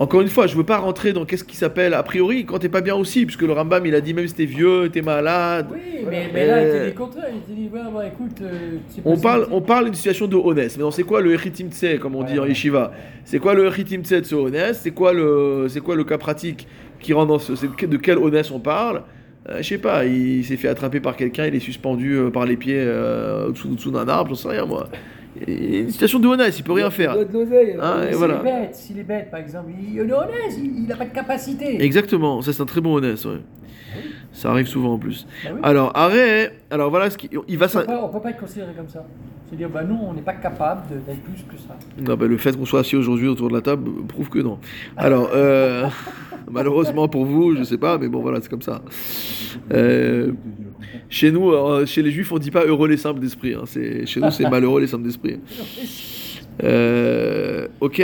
Encore une fois, je veux pas rentrer dans qu'est-ce qui s'appelle a priori quand t'es pas bien aussi, puisque le Rambam il a dit même si t'es vieux, t'es malade. Oui, mais, mais là, il Euh, t'a dit le contraire. Il dit, ouais, bah, écoute, euh, On parle, on parle d'une situation de honnête. Mais non, c'est quoi le Echitim Tse, comme on dit en Yeshiva? C'est quoi le Echitim Tse de ce honnête C'est quoi le, c'est quoi le cas pratique qui rend dans ce, c'est de quel honnête on parle? Euh, Je sais pas. Il s'est fait attraper par quelqu'un, il est suspendu euh, par les pieds euh, au-dessous d'un arbre, j'en sais rien moi. Il y a une situation de honnête, il peut rien faire. Il doit de l'oseille. Hein, et S'il voilà. est bête, s'il est bête, par exemple, il, il est honnête, il n'a pas de capacité. Exactement, ça c'est un très bon honnête. ouais. Ça arrive souvent en plus. Bah oui. Alors, arrêt. Alors voilà ce qui, il va. on s'in- peut pas- être considéré comme ça. C'est-à-dire, bah non, on n'est pas capable d'être plus que ça. Non, bah, le fait qu'on soit assis aujourd'hui autour de la table prouve que non. Alors, euh, malheureusement pour vous, je sais pas, mais bon, voilà, c'est comme ça. Euh, chez nous, euh, chez les juifs, on dit pas heureux les simples d'esprit. hein. Chez nous, c'est malheureux les simples d'esprit. Euh, ok.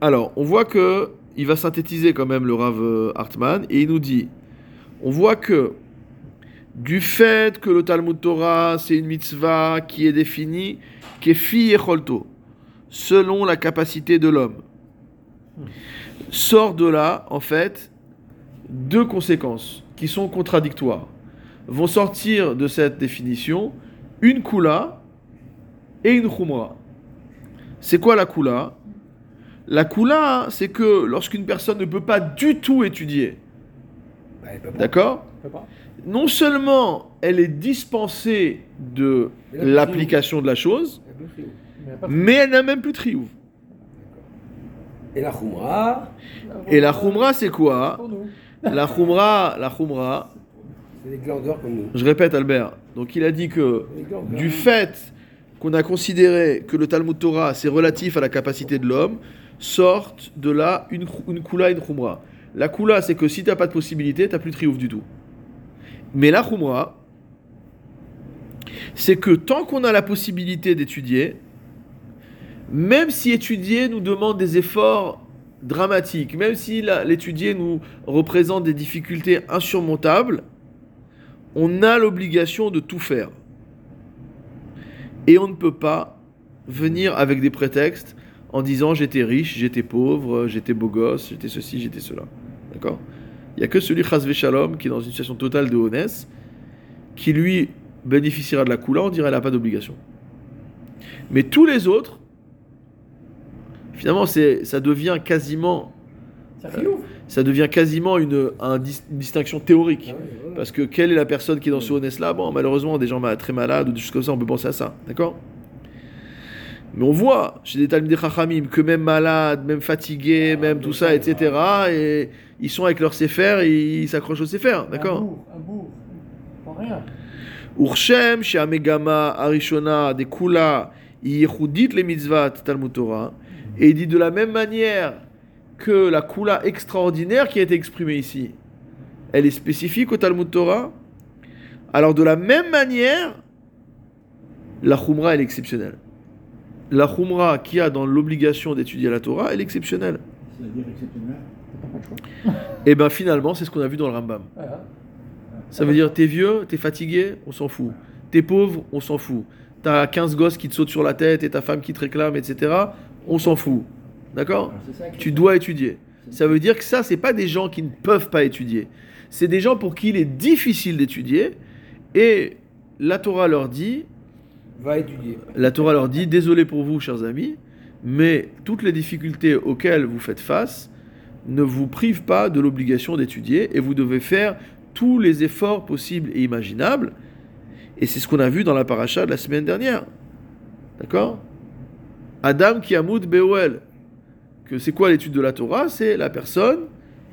Alors, on voit que il va synthétiser quand même le Rav euh, Hartman et il nous dit on voit que du fait que le Talmud Torah, c'est une mitzvah qui est définie, kefi echolto, selon la capacité de l'homme, sort de là, en fait, deux conséquences qui sont contradictoires. Vont sortir de cette définition une kula et une khumra. C'est quoi la kula? La kula, c'est que lorsqu'une personne ne peut pas du tout étudier, Bah, il peut pas. D'accord non seulement elle est dispensée de l'application de la chose. Mais elle n'a même plus de triouf. Et la Khumra, Et la khumra, c'est quoi. La khumra, la khumra, c'est des glandeurs comme nous. je répète Albert, donc il a dit que du fait qu'on a considéré que le Talmud Torah c'est relatif à la capacité de l'homme, sortent de là une, une kula et une khumra. La kula, c'est que si t'as pas de possibilité, t'as plus de triouf du tout. Mais la khumra, c'est que tant qu'on a la possibilité d'étudier, même si étudier nous demande des efforts dramatiques, même si l'étudier nous représente des difficultés insurmontables, on a l'obligation de tout faire. Et on ne peut pas venir avec des prétextes en disant j'étais riche, j'étais pauvre, j'étais beau gosse, j'étais ceci, j'étais cela. D'accord? Il n'y a que celui Chazvé Shalom qui est dans une situation totale de honnêteté qui lui bénéficiera de la coula, on dirait qu'elle n'a pas d'obligation. Mais tous les autres, finalement, ça devient quasiment, Ça ça devient quasiment une, un dis- une distinction théorique. Ah voilà. Parce que quelle est la personne qui est dans ce honnête là Bon, malheureusement, des gens très malades ou des choses comme ça, on peut penser à ça. D'accord? Mais on voit chez des Talmudei Chachamim que même malades, même fatigués, même tout ça, etc., et ils sont avec leur sefer, et ils s'accrochent au sefer, d'accord. Urshem she'amegama arishona de kula yichudit le mitzvat Talmud Torah. Et il dit de la même manière que la kula extraordinaire qui a été exprimée ici, elle est spécifique au Talmud Torah. Alors de la même manière, la chumra elle est exceptionnelle. La chumra qui a dans l'obligation d'étudier la Torah, elle est exceptionnelle. C'est-à-dire exceptionnel. Et bien finalement, c'est ce qu'on a vu dans le Rambam. Voilà. Ça veut dire t'es vieux, t'es fatigué, on s'en fout. T'es pauvre, on s'en fout. T'as 15 gosses qui te sautent sur la tête et ta femme qui te réclame, etc. On s'en fout. D'accord qui- Tu dois étudier. Ça veut dire que ça, c'est pas des gens qui ne peuvent pas étudier. C'est des gens pour qui il est difficile d'étudier. Et la Torah leur dit, Va étudier. la Torah leur dit, désolé pour vous, chers amis, mais toutes les difficultés auxquelles vous faites face ne vous privent pas de l'obligation d'étudier et vous devez faire tous les efforts possibles et imaginables. Et c'est ce qu'on a vu dans la paracha de la semaine dernière. D'accord? Adam qui amoud Beoel. Que c'est quoi l'étude de la Torah? C'est la personne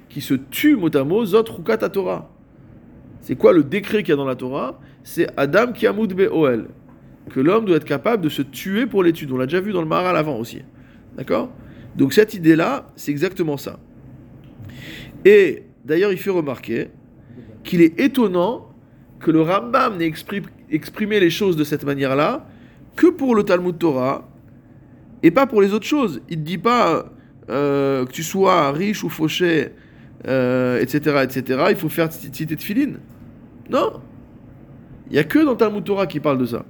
qui se tue mot à mot, zot Torah. C'est quoi le décret qu'il y a dans la Torah? C'est Adam qui amoud Beoel que l'homme doit être capable de se tuer pour l'étude. On l'a déjà vu dans le Maharal avant aussi. D'accord? Donc cette idée-là, c'est exactement ça. Et d'ailleurs, il fait remarquer qu'il est étonnant que le Rambam n'ait expri- exprimé les choses de cette manière-là que pour le Talmud Torah et pas pour les autres choses. Il ne dit pas euh, que tu sois riche ou fauché, euh, etc., etc. Il faut faire citer de filine. Non. Il n'y a que dans Talmud Torah qui parle de ça.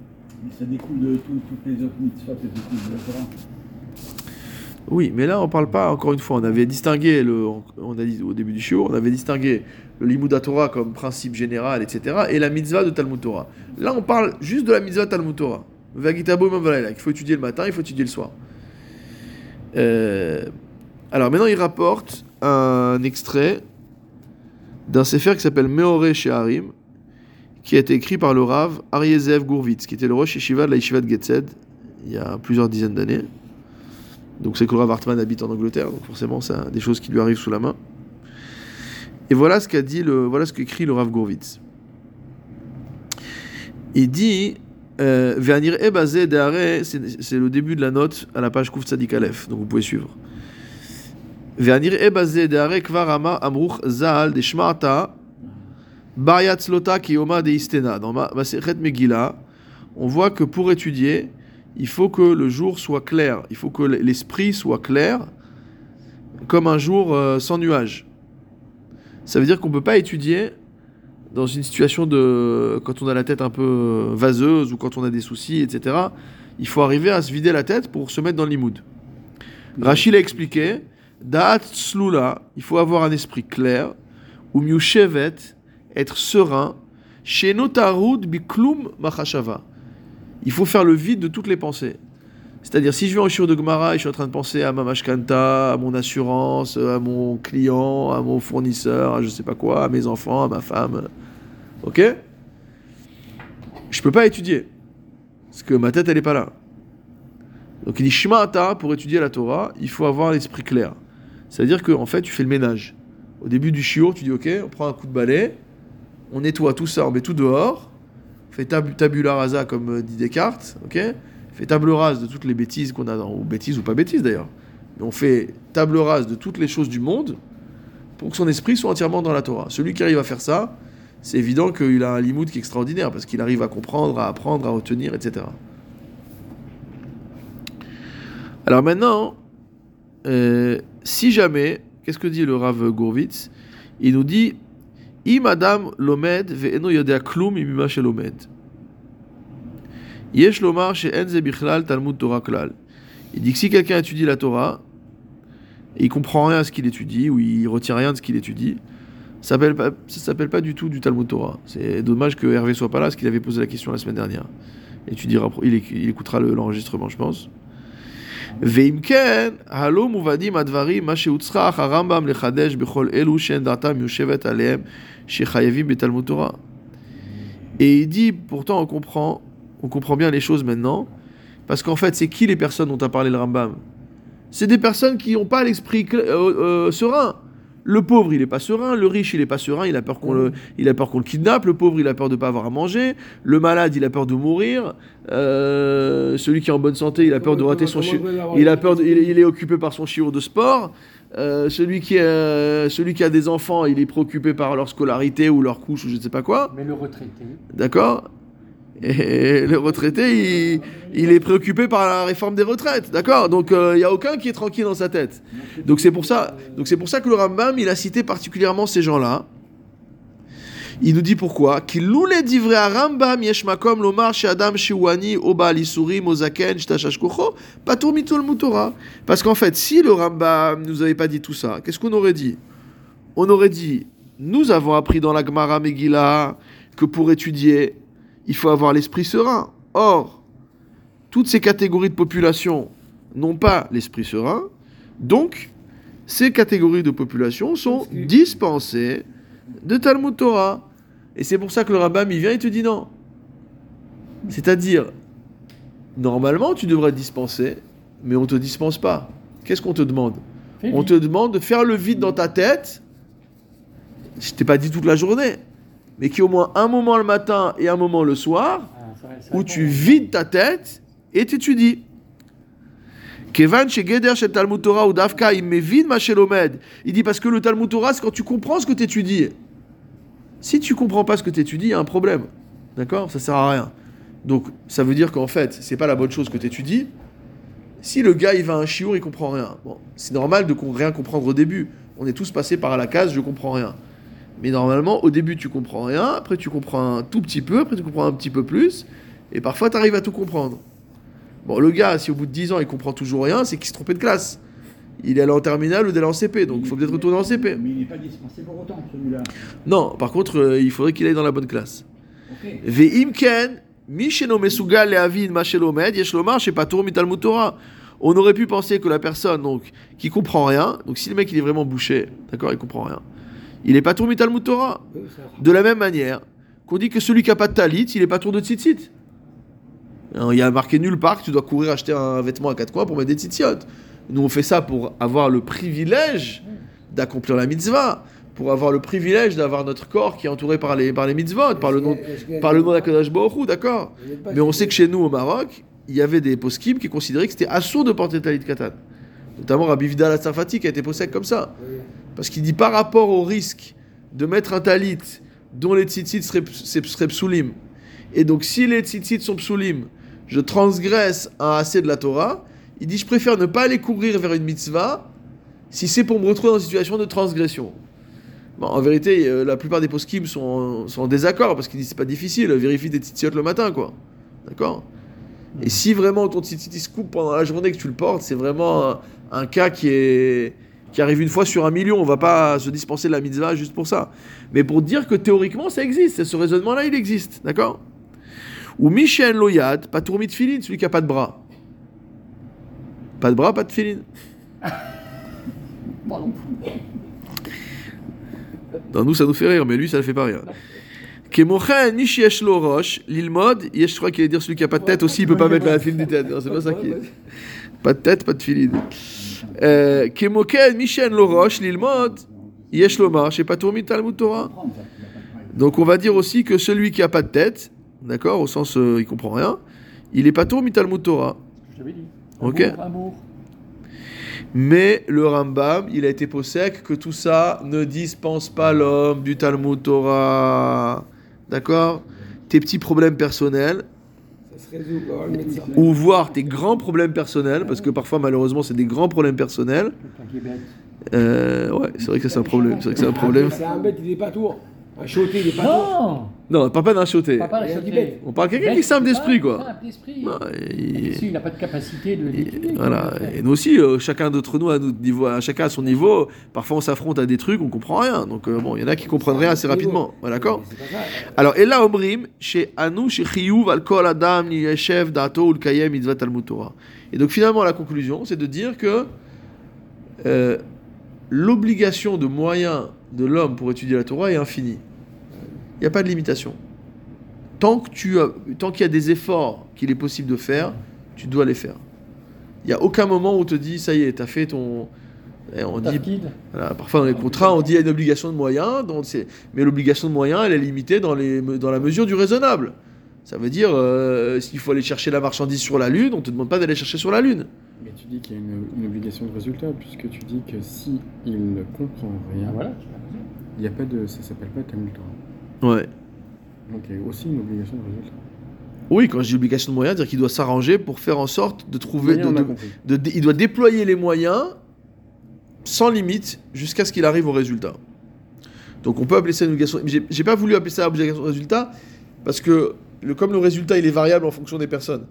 Ça découle de tout- toutes les autres mitzvot toutes les Torah. Oui, mais là on parle pas, encore une fois, on avait distingué, le, on a dit au début du show, on avait distingué le Torah comme principe général, etc., et la mitzvah de Talmud Torah. Là on parle juste de la mitzvah de Talmud Torah. Vagitabo qu'il faut étudier le matin, il faut étudier le soir. Euh, alors maintenant il rapporte un extrait d'un sefer qui s'appelle Meoré Sheharim, qui a été écrit par le Rav Ariezev Gourvitz, qui était le Rosh Yeshiva de la Yeshiva de Getzed, il y a plusieurs dizaines d'années. Donc c'est que le Rav Hartman habite en Angleterre, donc forcément c'est des choses qui lui arrivent sous la main. Et voilà ce qu'a dit le, voilà ce qu'écrit le Rav Gourvitz. Il dit euh, c'est le début de la note à la page Kouf Tzadik Aleph, donc vous pouvez suivre. De istena. On voit que pour étudier, il faut que le jour soit clair, il faut que l'esprit soit clair, comme un jour euh, sans nuage. Ça veut dire qu'on ne peut pas étudier dans une situation de. quand on a la tête un peu euh, vaseuse ou quand on a des soucis, etc. Il faut arriver à se vider la tête pour se mettre dans l'imoud. Rachid a expliqué Da'at slula, il faut avoir un esprit clair, ou mieux shevet, être serein, il faut faire le vide de toutes les pensées. C'est-à-dire, si je vais en shiur de Gemara et je suis en train de penser à ma mashkanta, à mon assurance, à mon client, à mon fournisseur, à je sais pas quoi, à mes enfants, à ma femme, ok? Je peux pas étudier. Parce que ma tête, elle est pas là. Donc il dit Shma'ata, pour étudier la Torah, il faut avoir l'esprit clair. C'est-à-dire qu'en en fait, tu fais le ménage. Au début du shiur, tu dis ok, on prend un coup de balai, on nettoie tout ça, on met tout dehors, fait tab tabula rasa comme euh, dit Descartes, ok? Fait table rase de toutes les bêtises qu'on a dans, ou bêtises ou pas bêtises d'ailleurs. Mais on fait table rase de toutes les choses du monde pour que son esprit soit entièrement dans la Torah. Celui qui arrive à faire ça, c'est évident qu'il a un limoud qui est extraordinaire parce qu'il arrive à comprendre, à apprendre, à retenir, etc. Alors maintenant, euh, si jamais, qu'est-ce que dit le Rav Gourvitz Il nous dit אם אדם לומד ואינו יודע כלום ממה שלומד. יש לומר שאין זה בכלל תלמוד תורה כלל. Il dit que si quelqu'un étudie la Torah, et il comprend rien à ce qu'il étudie, ou il retient rien de ce qu'il étudie, ça ne s'appelle pas du tout du Talmud Torah. C'est dommage que Hervé soit pas là, parce qu'il avait posé la question la semaine dernière. Et tu diras, il, éc- il écoutera le- l'enregistrement, je pense. ואם כן, הלא מובנים הדברים, מה שהוצרח הרמב"ם לחדש בכל אלו שאין דעתם יושבת עליהם, שחייבים בתלמוד תורה. Et il dit, pourtant on comprend, on comprend bien les choses maintenant, Parce qu'en fait, c'est qui les personnes dont a parlé le Rambam? C'est des personnes qui n'ont pas l'esprit euh, euh, serein. Le pauvre, il n'est pas serein. Le riche, il n'est pas serein. Il a peur qu'on le, il a peur qu'on le kidnappe. Le pauvre, il a peur de ne pas avoir à manger. Le malade, il a peur de mourir. Euh, celui qui est en bonne santé, il a peur de rater son chi- il a peur, il, il est occupé par son chiot de sport. Euh, celui qui, est- celui qui a des enfants, il est préoccupé par leur scolarité ou leur couche ou je ne sais pas quoi. Mais le retraité, D'accord Et le retraité, il, il est préoccupé par la réforme des retraites. D'accord Donc euh, il n'y a aucun qui est tranquille dans sa tête. Donc c'est pour ça, donc c'est pour ça que le Rambam, il a cité particulièrement ces gens-là. Il nous dit pourquoi? Parce qu'en fait, si le Rambam nous avait pas dit tout ça, qu'est-ce qu'on aurait dit? On aurait dit nous avons appris dans la Gemara Megillah que pour étudier, il faut avoir l'esprit serein. Or, toutes ces catégories de population n'ont pas l'esprit serein, donc ces catégories de population sont dispensées de Talmud Torah. Et c'est pour ça que le rabbin, il vient et te dit non. C'est-à-dire, normalement, tu devrais te dispenser, mais on ne te dispense pas. Qu'est-ce qu'on te demande On te demande de faire le vide dans ta tête. Je t'ai pas dit toute la journée, mais qu'il y ait au moins un moment le matin et un moment le soir Ah, ça- ça où tu vides ta tête et t'étudies. Kevan chez Geder chez Talmud Torah ou Dafka, il met vide ma Shelomed. Il dit parce que le Talmud Torah, c'est quand tu comprends ce que tu étudies. Si tu comprends pas ce que tu étudies, il y a un problème. D'accord? Ça sert à rien. Donc, ça veut dire qu'en fait, c'est pas la bonne chose que tu étudies. Si le gars, il va à un chiour, il comprend rien. Bon, c'est normal de rien comprendre au début. On est tous passés par la case, je comprends rien. Mais normalement, au début, tu comprends rien, après, tu comprends un tout petit peu, après, tu comprends un petit peu plus, et parfois, tu arrives à tout comprendre. Bon, le gars, si au bout de 10 ans, il comprend toujours rien, c'est qu'il se trompait de classe. Il est allé en terminale ou d'aller en CP, donc il faut peut-être retourner en CP. Mais il n'est pas dispensé pour autant, celui-là. Non, par contre, euh, il faudrait qu'il aille dans la bonne classe. Ok. Ve'im ken, mi sheno mesugal le'avid ma shelomed, yesh lomar shepatur mitalmud Torah. On aurait pu penser que la personne donc qui comprend rien, donc si le mec il est vraiment bouché, d'accord, il comprend rien, il est pas tour mitalmud Torah. De la même manière qu'on dit que celui qui a pas de talit, il est pas tour de tzitzit. Alors, Il y a marqué nulle part que tu dois courir acheter un vêtement à quatre coins pour mettre des tzitziot. Nous on fait ça pour avoir le privilège d'accomplir la mitzvah, pour avoir le privilège d'avoir notre corps qui est entouré par les, par les mitzvot, par le nom, par le nom d'Akadosh Baruch Hu, d'accord Mais on sait que chez nous, au Maroc, il y avait des poskim qui considéraient que c'était assourd de porter talit katan. Notamment Rabbi Vidal Atzafati qui a été possède comme ça. Parce qu'il dit par rapport au risque de mettre un talit dont les tzitzit seraient, seraient psoulim, et donc si les tzitzit sont psoulim, je transgresse un assez de la Torah, il dit je préfère ne pas aller courir vers une mitzvah si c'est pour me retrouver dans une situation de transgression. En vérité, euh, la plupart des poskim sont, sont en désaccord parce qu'ils disent c'est pas difficile, vérifie tes tzitzit le matin, quoi. D'accord? Et si vraiment ton tzitzit se coupe pendant la journée que tu le portes, c'est vraiment un, un cas qui est qui arrive une fois sur un million. On va pas se dispenser de la mitzvah juste pour ça. Mais pour dire que théoriquement ça existe, ce raisonnement-là il existe, d'accord? Ou Michel Loyad, pas tourmi de filine, celui qui a pas de bras. Pas de bras, pas de filine. Non, nous, ça nous fait rire, mais lui, ça ne fait pas rire. Kemochen, Nishi Yeshlo Roche, l'ilmod, Yesh, je crois qu'il allait dire celui qui a pas de tête aussi, il peut pas mettre la filine de tête. Non, c'est pas ça qui est. Pas de tête, pas de filine. Euh, Kemochen, Michel Loroche, l'ilmod, Yesh Lomar, je sais pas tourmi Talmud Torah. Donc on va dire aussi que celui qui a pas de tête, d'accord, au sens euh, il comprend rien, il est pas tourmi Talmud Torah. Je l'avais dit. Ok. Amour. Mais le Rambam, il a été possèque que tout ça ne dispense pas l'homme du Talmud Torah. D'accord? Tes petits problèmes personnels, ou voir tes grands problèmes personnels, parce que parfois, malheureusement, c'est des grands problèmes personnels. Quelqu'un qui est bête. Euh, ouais, c'est vrai que ça, c'est un problème. C'est vrai que c'est un problème. C'est un bête, il est pas tour. Un choté, il est pas. Non Non, on parle pas d'un choté. Pas par Il y la a du sauter. bête. On parle de quelqu'un qui est simple d'esprit, quoi. Simple d'esprit. Non, il- n'a pas de capacité de voilà. Et nous aussi, euh, chacun d'entre nous, à notre niveau, à chacun à son niveau, parfois on s'affronte à des trucs, on comprend rien. Donc euh, bon, il y en a qui comprennent rien assez rapidement. Ouais, D'accord pas ça. Alors, et là, Omrim, chez Anu, chez Chiyuv, al kol adam, yeshev, dato, ul kayem, mitzvah talmud Torah. Et donc, finalement, la conclusion, c'est de dire que euh, l'obligation de moyens de l'homme pour étudier la Torah est infinie. Il n'y a pas de limitation. Tant que tu as- tant qu'il y a des efforts qu'il est possible de faire, tu dois les faire. Il n'y a aucun moment où on te dit, ça y est, tu as fait ton... Et on dit, voilà, parfois dans les contrats, on dit il y a une obligation de moyens, donc mais l'obligation de moyens, elle est limitée dans, les, dans la mesure du raisonnable. Ça veut dire, euh, s'il faut aller chercher la marchandise sur la Lune, on ne te demande pas d'aller chercher sur la Lune. Tu dis qu'il y a une, une obligation de résultat, puisque tu dis que si il ne comprend rien, voilà. il n'y a pas de, ça s'appelle pas Torah. Ouais. Donc il y a aussi une obligation de résultat. Oui, quand je dis obligation de moyens, c'est-à-dire qu'il doit s'arranger pour faire en sorte de trouver. De- de- il doit déployer les moyens sans limite jusqu'à ce qu'il arrive au résultat. Donc on peut appeler ça une obligation. mais J'ai j'ai pas voulu appeler ça obligation de résultat parce que le, comme le résultat il est variable en fonction des personnes.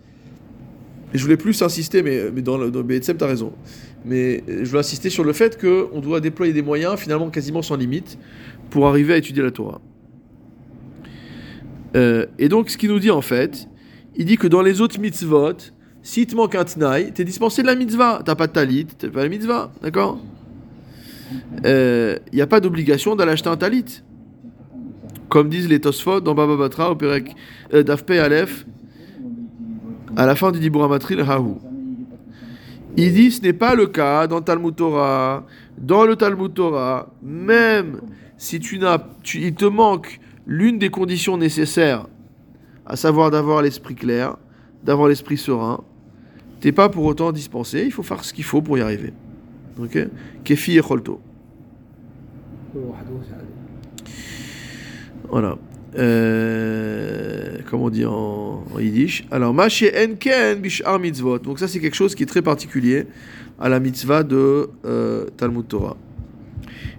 Je voulais plus insister, mais, mais dans le dans tu as raison. Mais euh, je veux insister sur le fait qu'on doit déployer des moyens finalement quasiment sans limite pour arriver à étudier la Torah. Euh, et donc ce qu'il nous dit en fait, il dit que dans les autres mitzvot, si te manque un tnaï, t'es dispensé de la mitzvah. T'as pas de talit, t'as pas la mitzvah, d'accord? Il n'y a pas d'obligation d'aller acheter un talit. Comme disent les Tosfot dans Baba Batra au Perek euh, d'Afpe Aleph, à la fin du Dibur Amatril. Il dit ce n'est pas le cas dans Talmud Torah. Dans le Talmud Torah, même si tu n'as, tu- il te manque l'une des conditions nécessaires, à savoir d'avoir l'esprit clair, d'avoir l'esprit serein, t'es pas pour autant dispensé. Il faut faire ce qu'il faut pour y arriver. Ok? Kefi et. Voilà. Euh, comment on dit en, yiddish Alors, Mashe Enken Bishar Mitzvot. Donc, ça, c'est quelque chose qui est très particulier à la mitzvah de euh, Talmud Torah.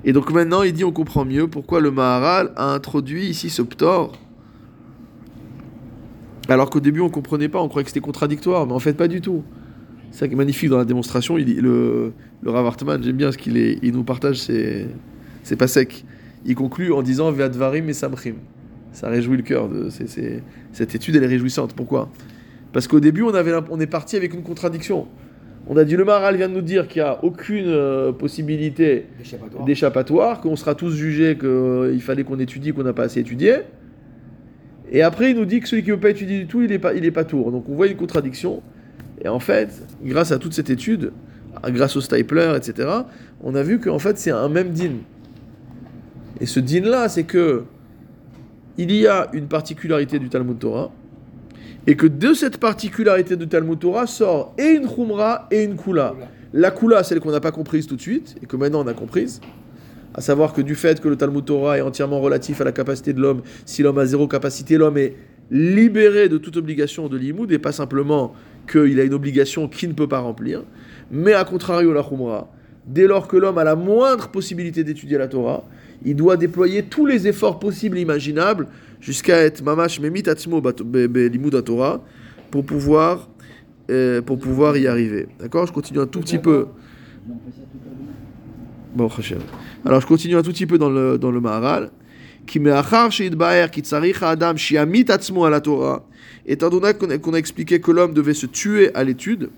Et donc, maintenant, il dit on comprend mieux pourquoi le Maharal a introduit ici ce ptor. Alors qu'au début, on comprenait pas, on croyait que c'était contradictoire, mais en fait, pas du tout. C'est magnifique dans la démonstration. Le, le Rav Hartman, j'aime bien ce qu'il nous partage ses pas secs. Il conclut en disant Ve'advarim et Samchim. Ça réjouit le cœur. De, cette étude, elle est réjouissante. Pourquoi? Parce qu'au début, on, avait, on est parti avec une contradiction. On a dit le Maharal vient de nous dire qu'il n'y a aucune euh, possibilité D'échappatoire. d'échappatoire, qu'on sera tous jugés qu'il fallait qu'on étudie, qu'on n'a pas assez étudié. Et après, il nous dit que celui qui ne veut pas étudier du tout, il n'est pas, il est pas tour. Donc on voit une contradiction. Et en fait, grâce à toute cette étude, grâce au stapler, etc., on a vu qu'en fait, c'est un même din. Et ce din-là, c'est que il y a une particularité du Talmud Torah, et que de cette particularité du Talmud Torah sort et une Khumra et une Kula. La Kula, celle qu'on n'a pas comprise tout de suite, et que maintenant on a comprise, à savoir que du fait que le Talmud Torah est entièrement relatif à la capacité de l'homme, si l'homme a zéro capacité, l'homme est libéré de toute obligation de l'imoud, et pas simplement qu'il a une obligation qu'il ne peut pas remplir, mais à contrario la Khumra, dès lors que l'homme a la moindre possibilité d'étudier la Torah, il doit déployer tous les efforts possibles et imaginables jusqu'à être mamash memit atzmo Torah pour pouvoir euh, pour pouvoir y arriver. D'accord Je continue un tout petit peu. Bon. Alors je continue un tout petit peu dans le dans le Maharal. Qui adam shiamit atzmo à la Torah. Étant donné qu'on a expliqué que l'homme devait se tuer à l'étude,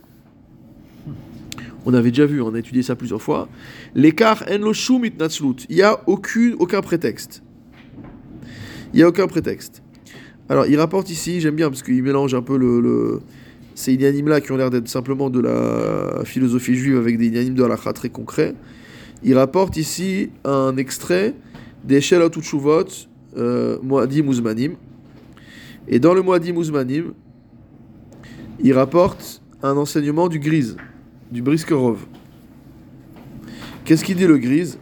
on avait déjà vu, on a étudié ça plusieurs fois. L'écart en lo shum. Il n'y a aucun prétexte. Il n'y a aucun prétexte. Alors, il rapporte ici, j'aime bien parce qu'il mélange un peu le. le ces inanimes là qui ont l'air d'être simplement de la philosophie juive avec des inanimes de halakha très concrets. Il rapporte ici un extrait des Shelot Utshuvot, euh, Moadim. Et dans le Moadim Uzmanim, il rapporte un enseignement du Grise, du Briskerov. Qu'est-ce qu'il dit le Grise?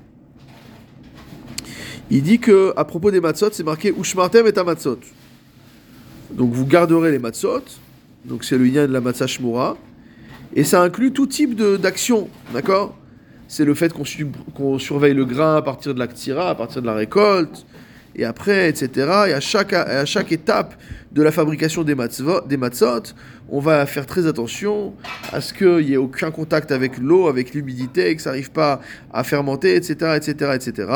Il dit que à propos des matzot, c'est marqué Ushmartem et matzot. Donc vous garderez les matzot, donc c'est le lien de la matzah shmura, et ça inclut tout type d'action, d'accord? C'est le fait qu'on surveille le grain à partir de la ktira, à partir de la récolte, et après, etc. Et à chaque, étape de la fabrication des, matzvo- des matzot, on va faire très attention à ce qu'il n'y ait aucun contact avec l'eau, avec l'humidité, que ça n'arrive pas à fermenter, etc., etc., etc.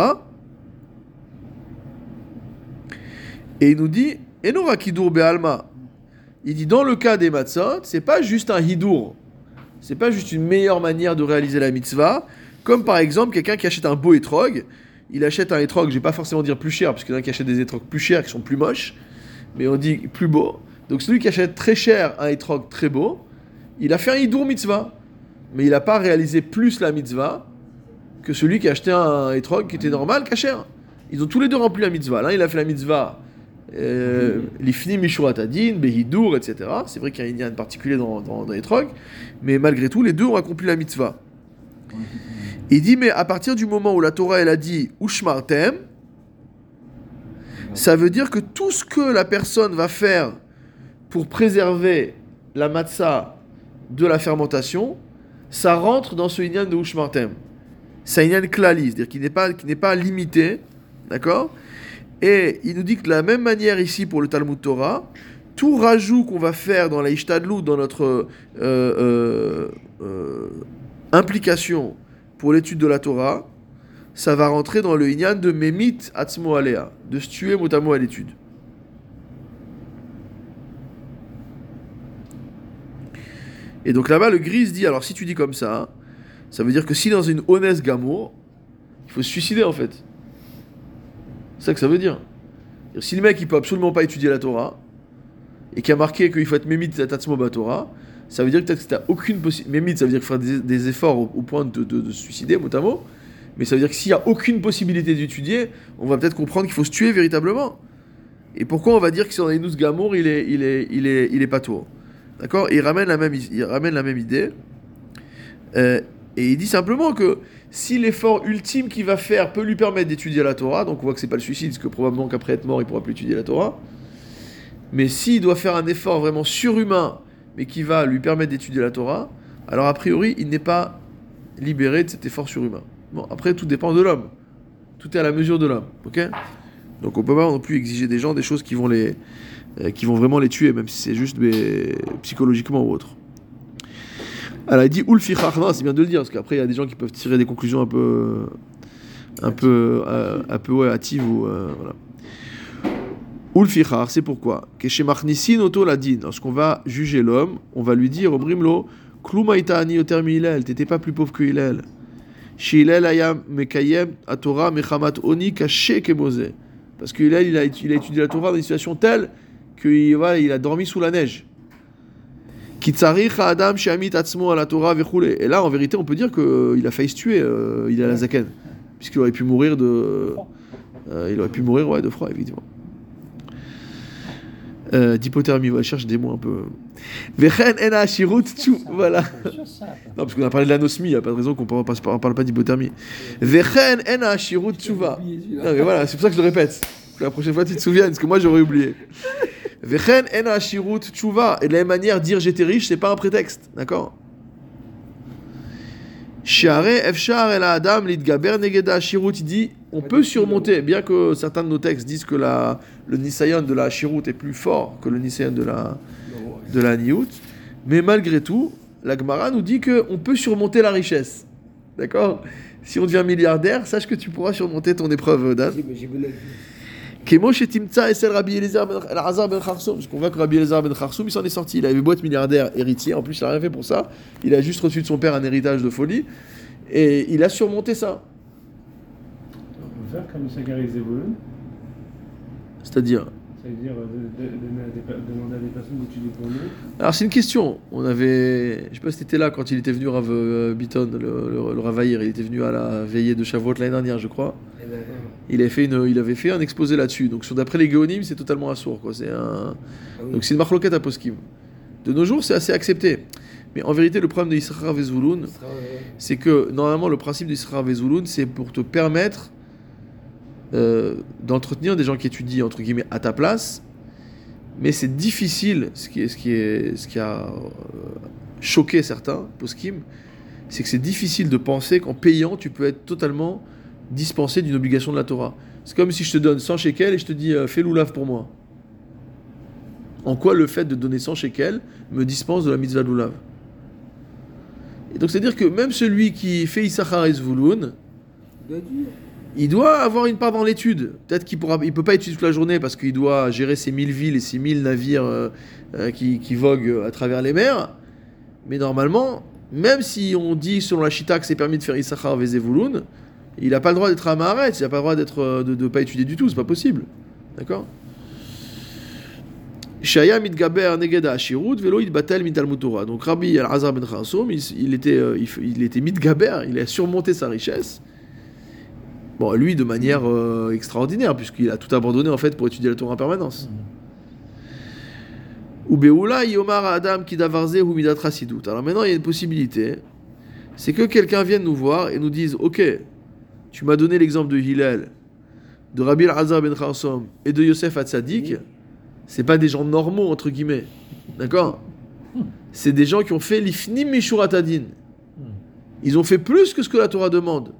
Et il nous dit, Enora kidur be'alma? Il dit, dans le cas des matzot, c'est pas juste un hidour. C'est pas juste une meilleure manière de réaliser la mitzvah. Comme par exemple, quelqu'un qui achète un beau étrog. Il achète un étrog, je vais pas forcément dire plus cher, parce qu'il y en a qui achètent des étrogs plus chers qui sont plus moches. Mais on dit plus beau. Donc celui qui achète très cher un étrog très beau, il a fait un hidour mitzvah, mais il n'a pas réalisé plus la mitzvah que celui qui a acheté un étrog qui était normal, cacher. Ils ont tous les deux rempli la mitzvah. L'un, il a fait la mitzvah euh, l'ifni mishurat adin, behidour, etc. C'est vrai qu'il y a un lien particulier dans, dans, dans mais malgré tout, les deux ont accompli la mitzvah. Il dit, mais à partir du moment où la Torah, elle a dit Ushmartem, ça veut dire que tout ce que la personne va faire pour préserver la matzah de la fermentation, ça rentre dans ce inyan de Ushmartem. C'est un inyan klali, c'est-à-dire qui n'est pas, pas limité, d'accord? Et il nous dit que de la même manière ici pour le Talmud Torah, tout rajout qu'on va faire dans la Ishtadlut, dans notre euh, euh, euh, implication pour l'étude de la Torah, ça va rentrer dans le inyan de Memit Atzmo Alea, de se tuer mot à l'étude. Et donc là-bas, le gris dit, alors si tu dis comme ça, ça veut dire que si dans une honnête gamour, il faut se suicider en fait. C'est ça que ça veut dire. Si le mec il peut absolument pas étudier la Torah, et qui a marqué qu'il faut être Memit Tatsmo Torah, ça veut dire que tu n'as aucune possibilité. Memit, ça veut dire faire des, efforts au, point de, se suicider, mot à mot. Mais ça veut dire que s'il n'y a aucune possibilité d'étudier, on va peut-être comprendre qu'il faut se tuer véritablement. Et pourquoi on va dire que si on a une Gamour, il est, il est, il est, il est pas tour D'accord? Il ramène la même, il ramène la même idée. Euh, et il dit simplement que si l'effort ultime qu'il va faire peut lui permettre d'étudier la Torah, donc on voit que c'est pas le suicide, parce que probablement qu'après être mort, il pourra plus étudier la Torah. Mais s'il doit faire un effort vraiment surhumain, mais qui va lui permettre d'étudier la Torah, alors a priori, il n'est pas libéré de cet effort surhumain. Bon, après, tout dépend de l'homme. Tout est à la mesure de l'homme, Donc on peut pas non plus exiger des gens des choses qui vont les, euh, qui vont vraiment les tuer, même si c'est juste psychologiquement ou autre. Alors il dit non, c'est bien de le dire, parce qu'après il y a des gens qui peuvent tirer des conclusions un peu, un peu, euh, un peu hâtives ou euh, voilà. Ulfichach, c'est pourquoi? Auto la din, lorsqu'on va juger l'homme, on va lui dire Obrimlo, Klumaita ani yoter mi Hillel, t'étais pas plus pauvre que Hillel. Chez Hillel ayam mekayem a Torah mechamat oni caché kemose. Parce que Hillel, il a, il a étudié la Torah dans une situation telle qu'il voilà, il a dormi sous la neige. Kitzarich Adam Shamit Atzmo à la Torah vechule. Et là, en vérité, on peut dire qu'il a failli se tuer, euh, il a la zaken. Puisqu'il aurait pu mourir de. euh, il aurait pu mourir ouais, de froid, évidemment. Euh, D'hypothermie, ouais, je cherche des mots un peu. Vechen en hashirut tchou. Voilà. Non, parce qu'on a parlé de l'anosmie, il n'y a pas de raison qu'on ne parle, pas d'hypothermie. Vechen en hashirut tchouva. Non, mais voilà, c'est pour ça que je le répète. La prochaine fois, tu te souviens, parce que moi, j'aurais oublié. Vechen en hashirut tchouva. Et de la même manière, dire j'étais riche, c'est pas un prétexte. D'accord? Adam. Il dit on peut surmonter, bien que certains de nos textes disent que la, le nisayon de la hashirut est plus fort que le nisayon de la, de la niout, mais malgré tout, la Gemara nous dit qu'on peut surmonter la richesse. D'accord? Si on devient milliardaire, sache que tu pourras surmonter ton épreuve d'âne. J'ai- j'ai bonne- Kemo chez Timtza et celle Rabbi Eliezer ben ben Kharsoum, parce qu'on voit que Rabbi Eliezer ben Kharsoum, il s'en est sorti. Il avait beau être milliardaire héritier, en plus il n'a rien fait pour ça. Il a juste reçu de son père un héritage de folie. Et il a surmonté ça. On peut faire comme Sagari Zevulun, Euh, de- de- donner à des per- demander à des personnes d'étudier pour nous. Alors c'est une question. On avait. Je sais pas si t'étais là quand il était venu, Rav euh, Bitton, le, le, le Ravaïr. Il était venu à la veillée de Shavuot l'année dernière, je crois. Eh ben, Il avait fait, une, il avait fait un exposé là-dessus. Donc, d'après les Géonim, c'est totalement assourd. Quoi. C'est un... ah oui. Donc, c'est une marloquette à poskim. De nos jours, c'est assez accepté. Mais en vérité, le problème de Israël Vezouloun, Ça euh, c'est que normalement, le principe de Israël Vezouloun, c'est pour te permettre euh, d'entretenir des gens qui étudient, entre guillemets, à ta place. Mais c'est difficile, ce qui, est, ce, qui est, ce qui a euh, choqué certains, poskim, c'est que c'est difficile de penser qu'en payant, tu peux être totalement dispensé d'une obligation de la Torah. C'est comme si je te donne 100 shekels et je te dis euh, fais l'oulav pour moi. En quoi le fait de donner 100 shekels me dispense de la mitzvah l'oulav? Et donc c'est-à-dire que même celui qui fait Issachar dire. Il doit avoir une part dans l'étude. Peut-être qu'il pourra, il peut pas étudier toute la journée parce qu'il doit gérer ses 1000 villes et ses 1000 navires euh, euh, qui, voguent à travers les mers. Mais normalement, même si on dit selon la Shita que c'est permis de faire Issachar et Zvouloun, il n'a pas le droit d'être à Maharet, il n'a pas le droit d'être, euh, de ne pas étudier du tout, c'est pas possible. D'accord? Shaya mitgaber neged ha'ashirut velo itbatel mitalmud Torah. Donc Rabbi Al-Azar ben Kharsoum, il, était, euh, il, il était mitgaber, il a surmonté sa richesse. Bon, lui de manière euh, extraordinaire, puisqu'il a tout abandonné en fait pour étudier la Torah en permanence. Yomar adam kidavarze hu midat chasidut. Alors maintenant, il y a une possibilité, c'est que quelqu'un vienne nous voir et nous dise, ok, tu m'as donné l'exemple de Hillel, de Rabbi Al-Azar ben Kharsoum et de Yosef Hatzadik, c'est pas des gens normaux, entre guillemets. D'accord? C'est des gens qui ont fait l'ifnim mishuratadin. Ils ont fait plus que ce que la Torah demande.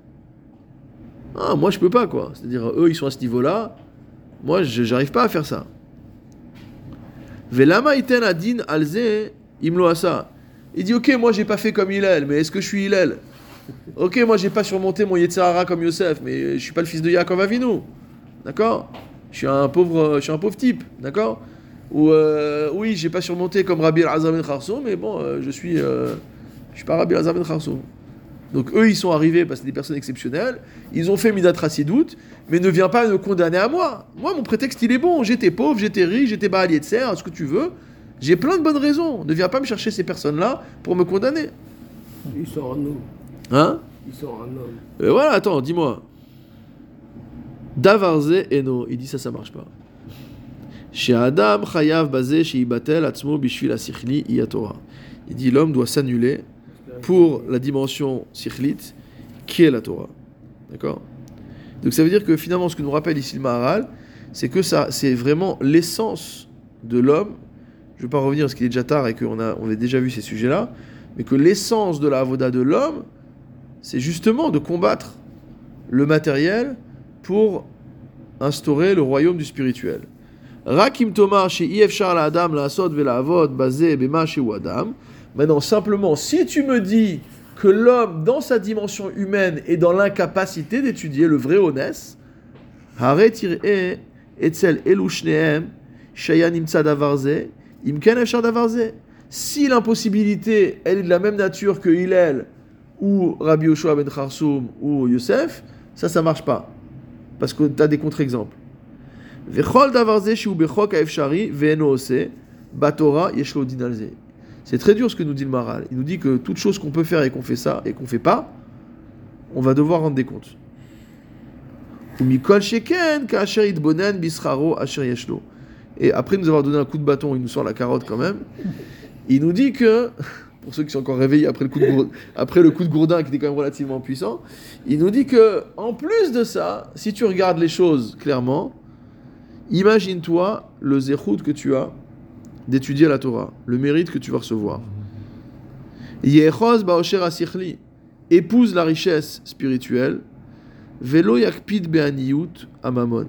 Ah, moi, je peux pas, quoi. C'est-à-dire, eux, ils sont à ce niveau-là. Moi, j'arrive pas à faire ça. Velama iten adin alze imlo asa. Il dit, ok, moi, j'ai pas fait comme Hillel, mais est-ce que je suis Hillel? Ok, moi, j'ai pas surmonté mon Yetzirara comme Yosef, mais je suis pas le fils de Yaakov Avinu. D'accord? Je suis un pauvre, je suis un pauvre type, d'accord? Ou euh, oui, j'ai pas surmonté comme Rabbi Al-Azam ben mais bon, euh, je suis, euh, je suis pas Rabbi Al-Azam ben. Donc eux, ils sont arrivés parce que c'est des personnes exceptionnelles. Ils ont fait Midat Rassidout, mais ne viens pas me condamner à moi. Moi, mon prétexte, il est bon. J'étais pauvre, j'étais riche, j'étais Baal Yetzer, ce que tu veux. J'ai plein de bonnes raisons. Ne viens pas me chercher ces personnes-là pour me condamner. Ils sont en nous. Hein? Ils sont en homme. Et voilà, attends, dis-moi. Davarze eno, il dit ça, ça marche pas. Chez Adam, chayav bazé, chez Ibatel, atzmo, bishvil, asichli, iyatora. Il dit l'homme doit s'annuler pour la dimension sikhlit qui est la Torah. D'accord? Donc ça veut dire que finalement, ce que nous rappelle ici le Maharal, c'est que ça, c'est vraiment l'essence de l'homme. Je ne vais pas revenir parce qu'il est déjà tard et qu'on a, on a déjà vu ces sujets-là, mais que l'essence de la avoda de l'homme, c'est justement de combattre le matériel pour instaurer le royaume du spirituel. Rakim Tomar chez Adam la basé bema chez Adam. Maintenant, simplement, si tu me dis que l'homme, dans sa dimension humaine, est dans l'incapacité d'étudier le vrai efshar davarze. Si l'impossibilité, elle est de la même nature que Hillel, ou Rabbi Yoshua ben Kharsoum, ou Yosef, ça, ça marche pas. Parce que tu as des contre-exemples. C'est très dur ce que nous dit le Maral. Il nous dit que toute chose qu'on peut faire et qu'on fait ça et qu'on fait pas, on va devoir rendre des comptes. Et après nous avoir donné un coup de bâton, il nous sort la carotte quand même. Il nous dit que, pour ceux qui sont encore réveillés après le coup de, gour- après le coup de gourdin qui était quand même relativement puissant, il nous dit que, en plus de ça, si tu regardes les choses clairement, imagine-toi le zéchout que tu as d'étudier la Torah, le mérite que tu vas recevoir. Yechoz baosher asichli, épouse la richesse spirituelle, velo yakpid be'aniyut amamon.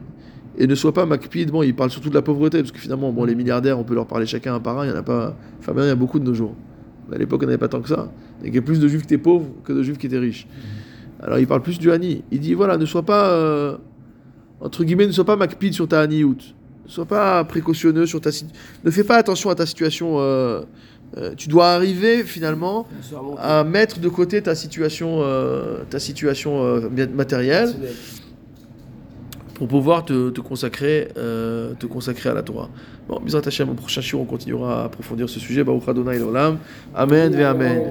Et ne sois pas makpid, bon, il parle surtout de la pauvreté, parce que finalement, bon, les milliardaires, on peut leur parler chacun un par un, il y en a pas, enfin, il y a beaucoup de nos jours. À l'époque, on n'avait pas tant que ça. Il y a plus de juifs qui étaient pauvres que de juifs qui étaient riches. Alors, il parle plus du hani. Il dit, voilà, ne sois pas, euh, entre guillemets, ne sois pas makpid sur ta haniout. Ne sois pas précautionneux sur ta situation. Ne fais pas attention à ta situation. euh, euh, tu dois arriver, finalement, à mettre de côté ta situation, euh, ta situation matérielle pour pouvoir te, te consacrer, te consacrer à la Torah. Bon, Bizrat Hashem, au prochain shiur, on continuera à approfondir ce sujet. Baruch Adonai Olam. Amen ve Amen.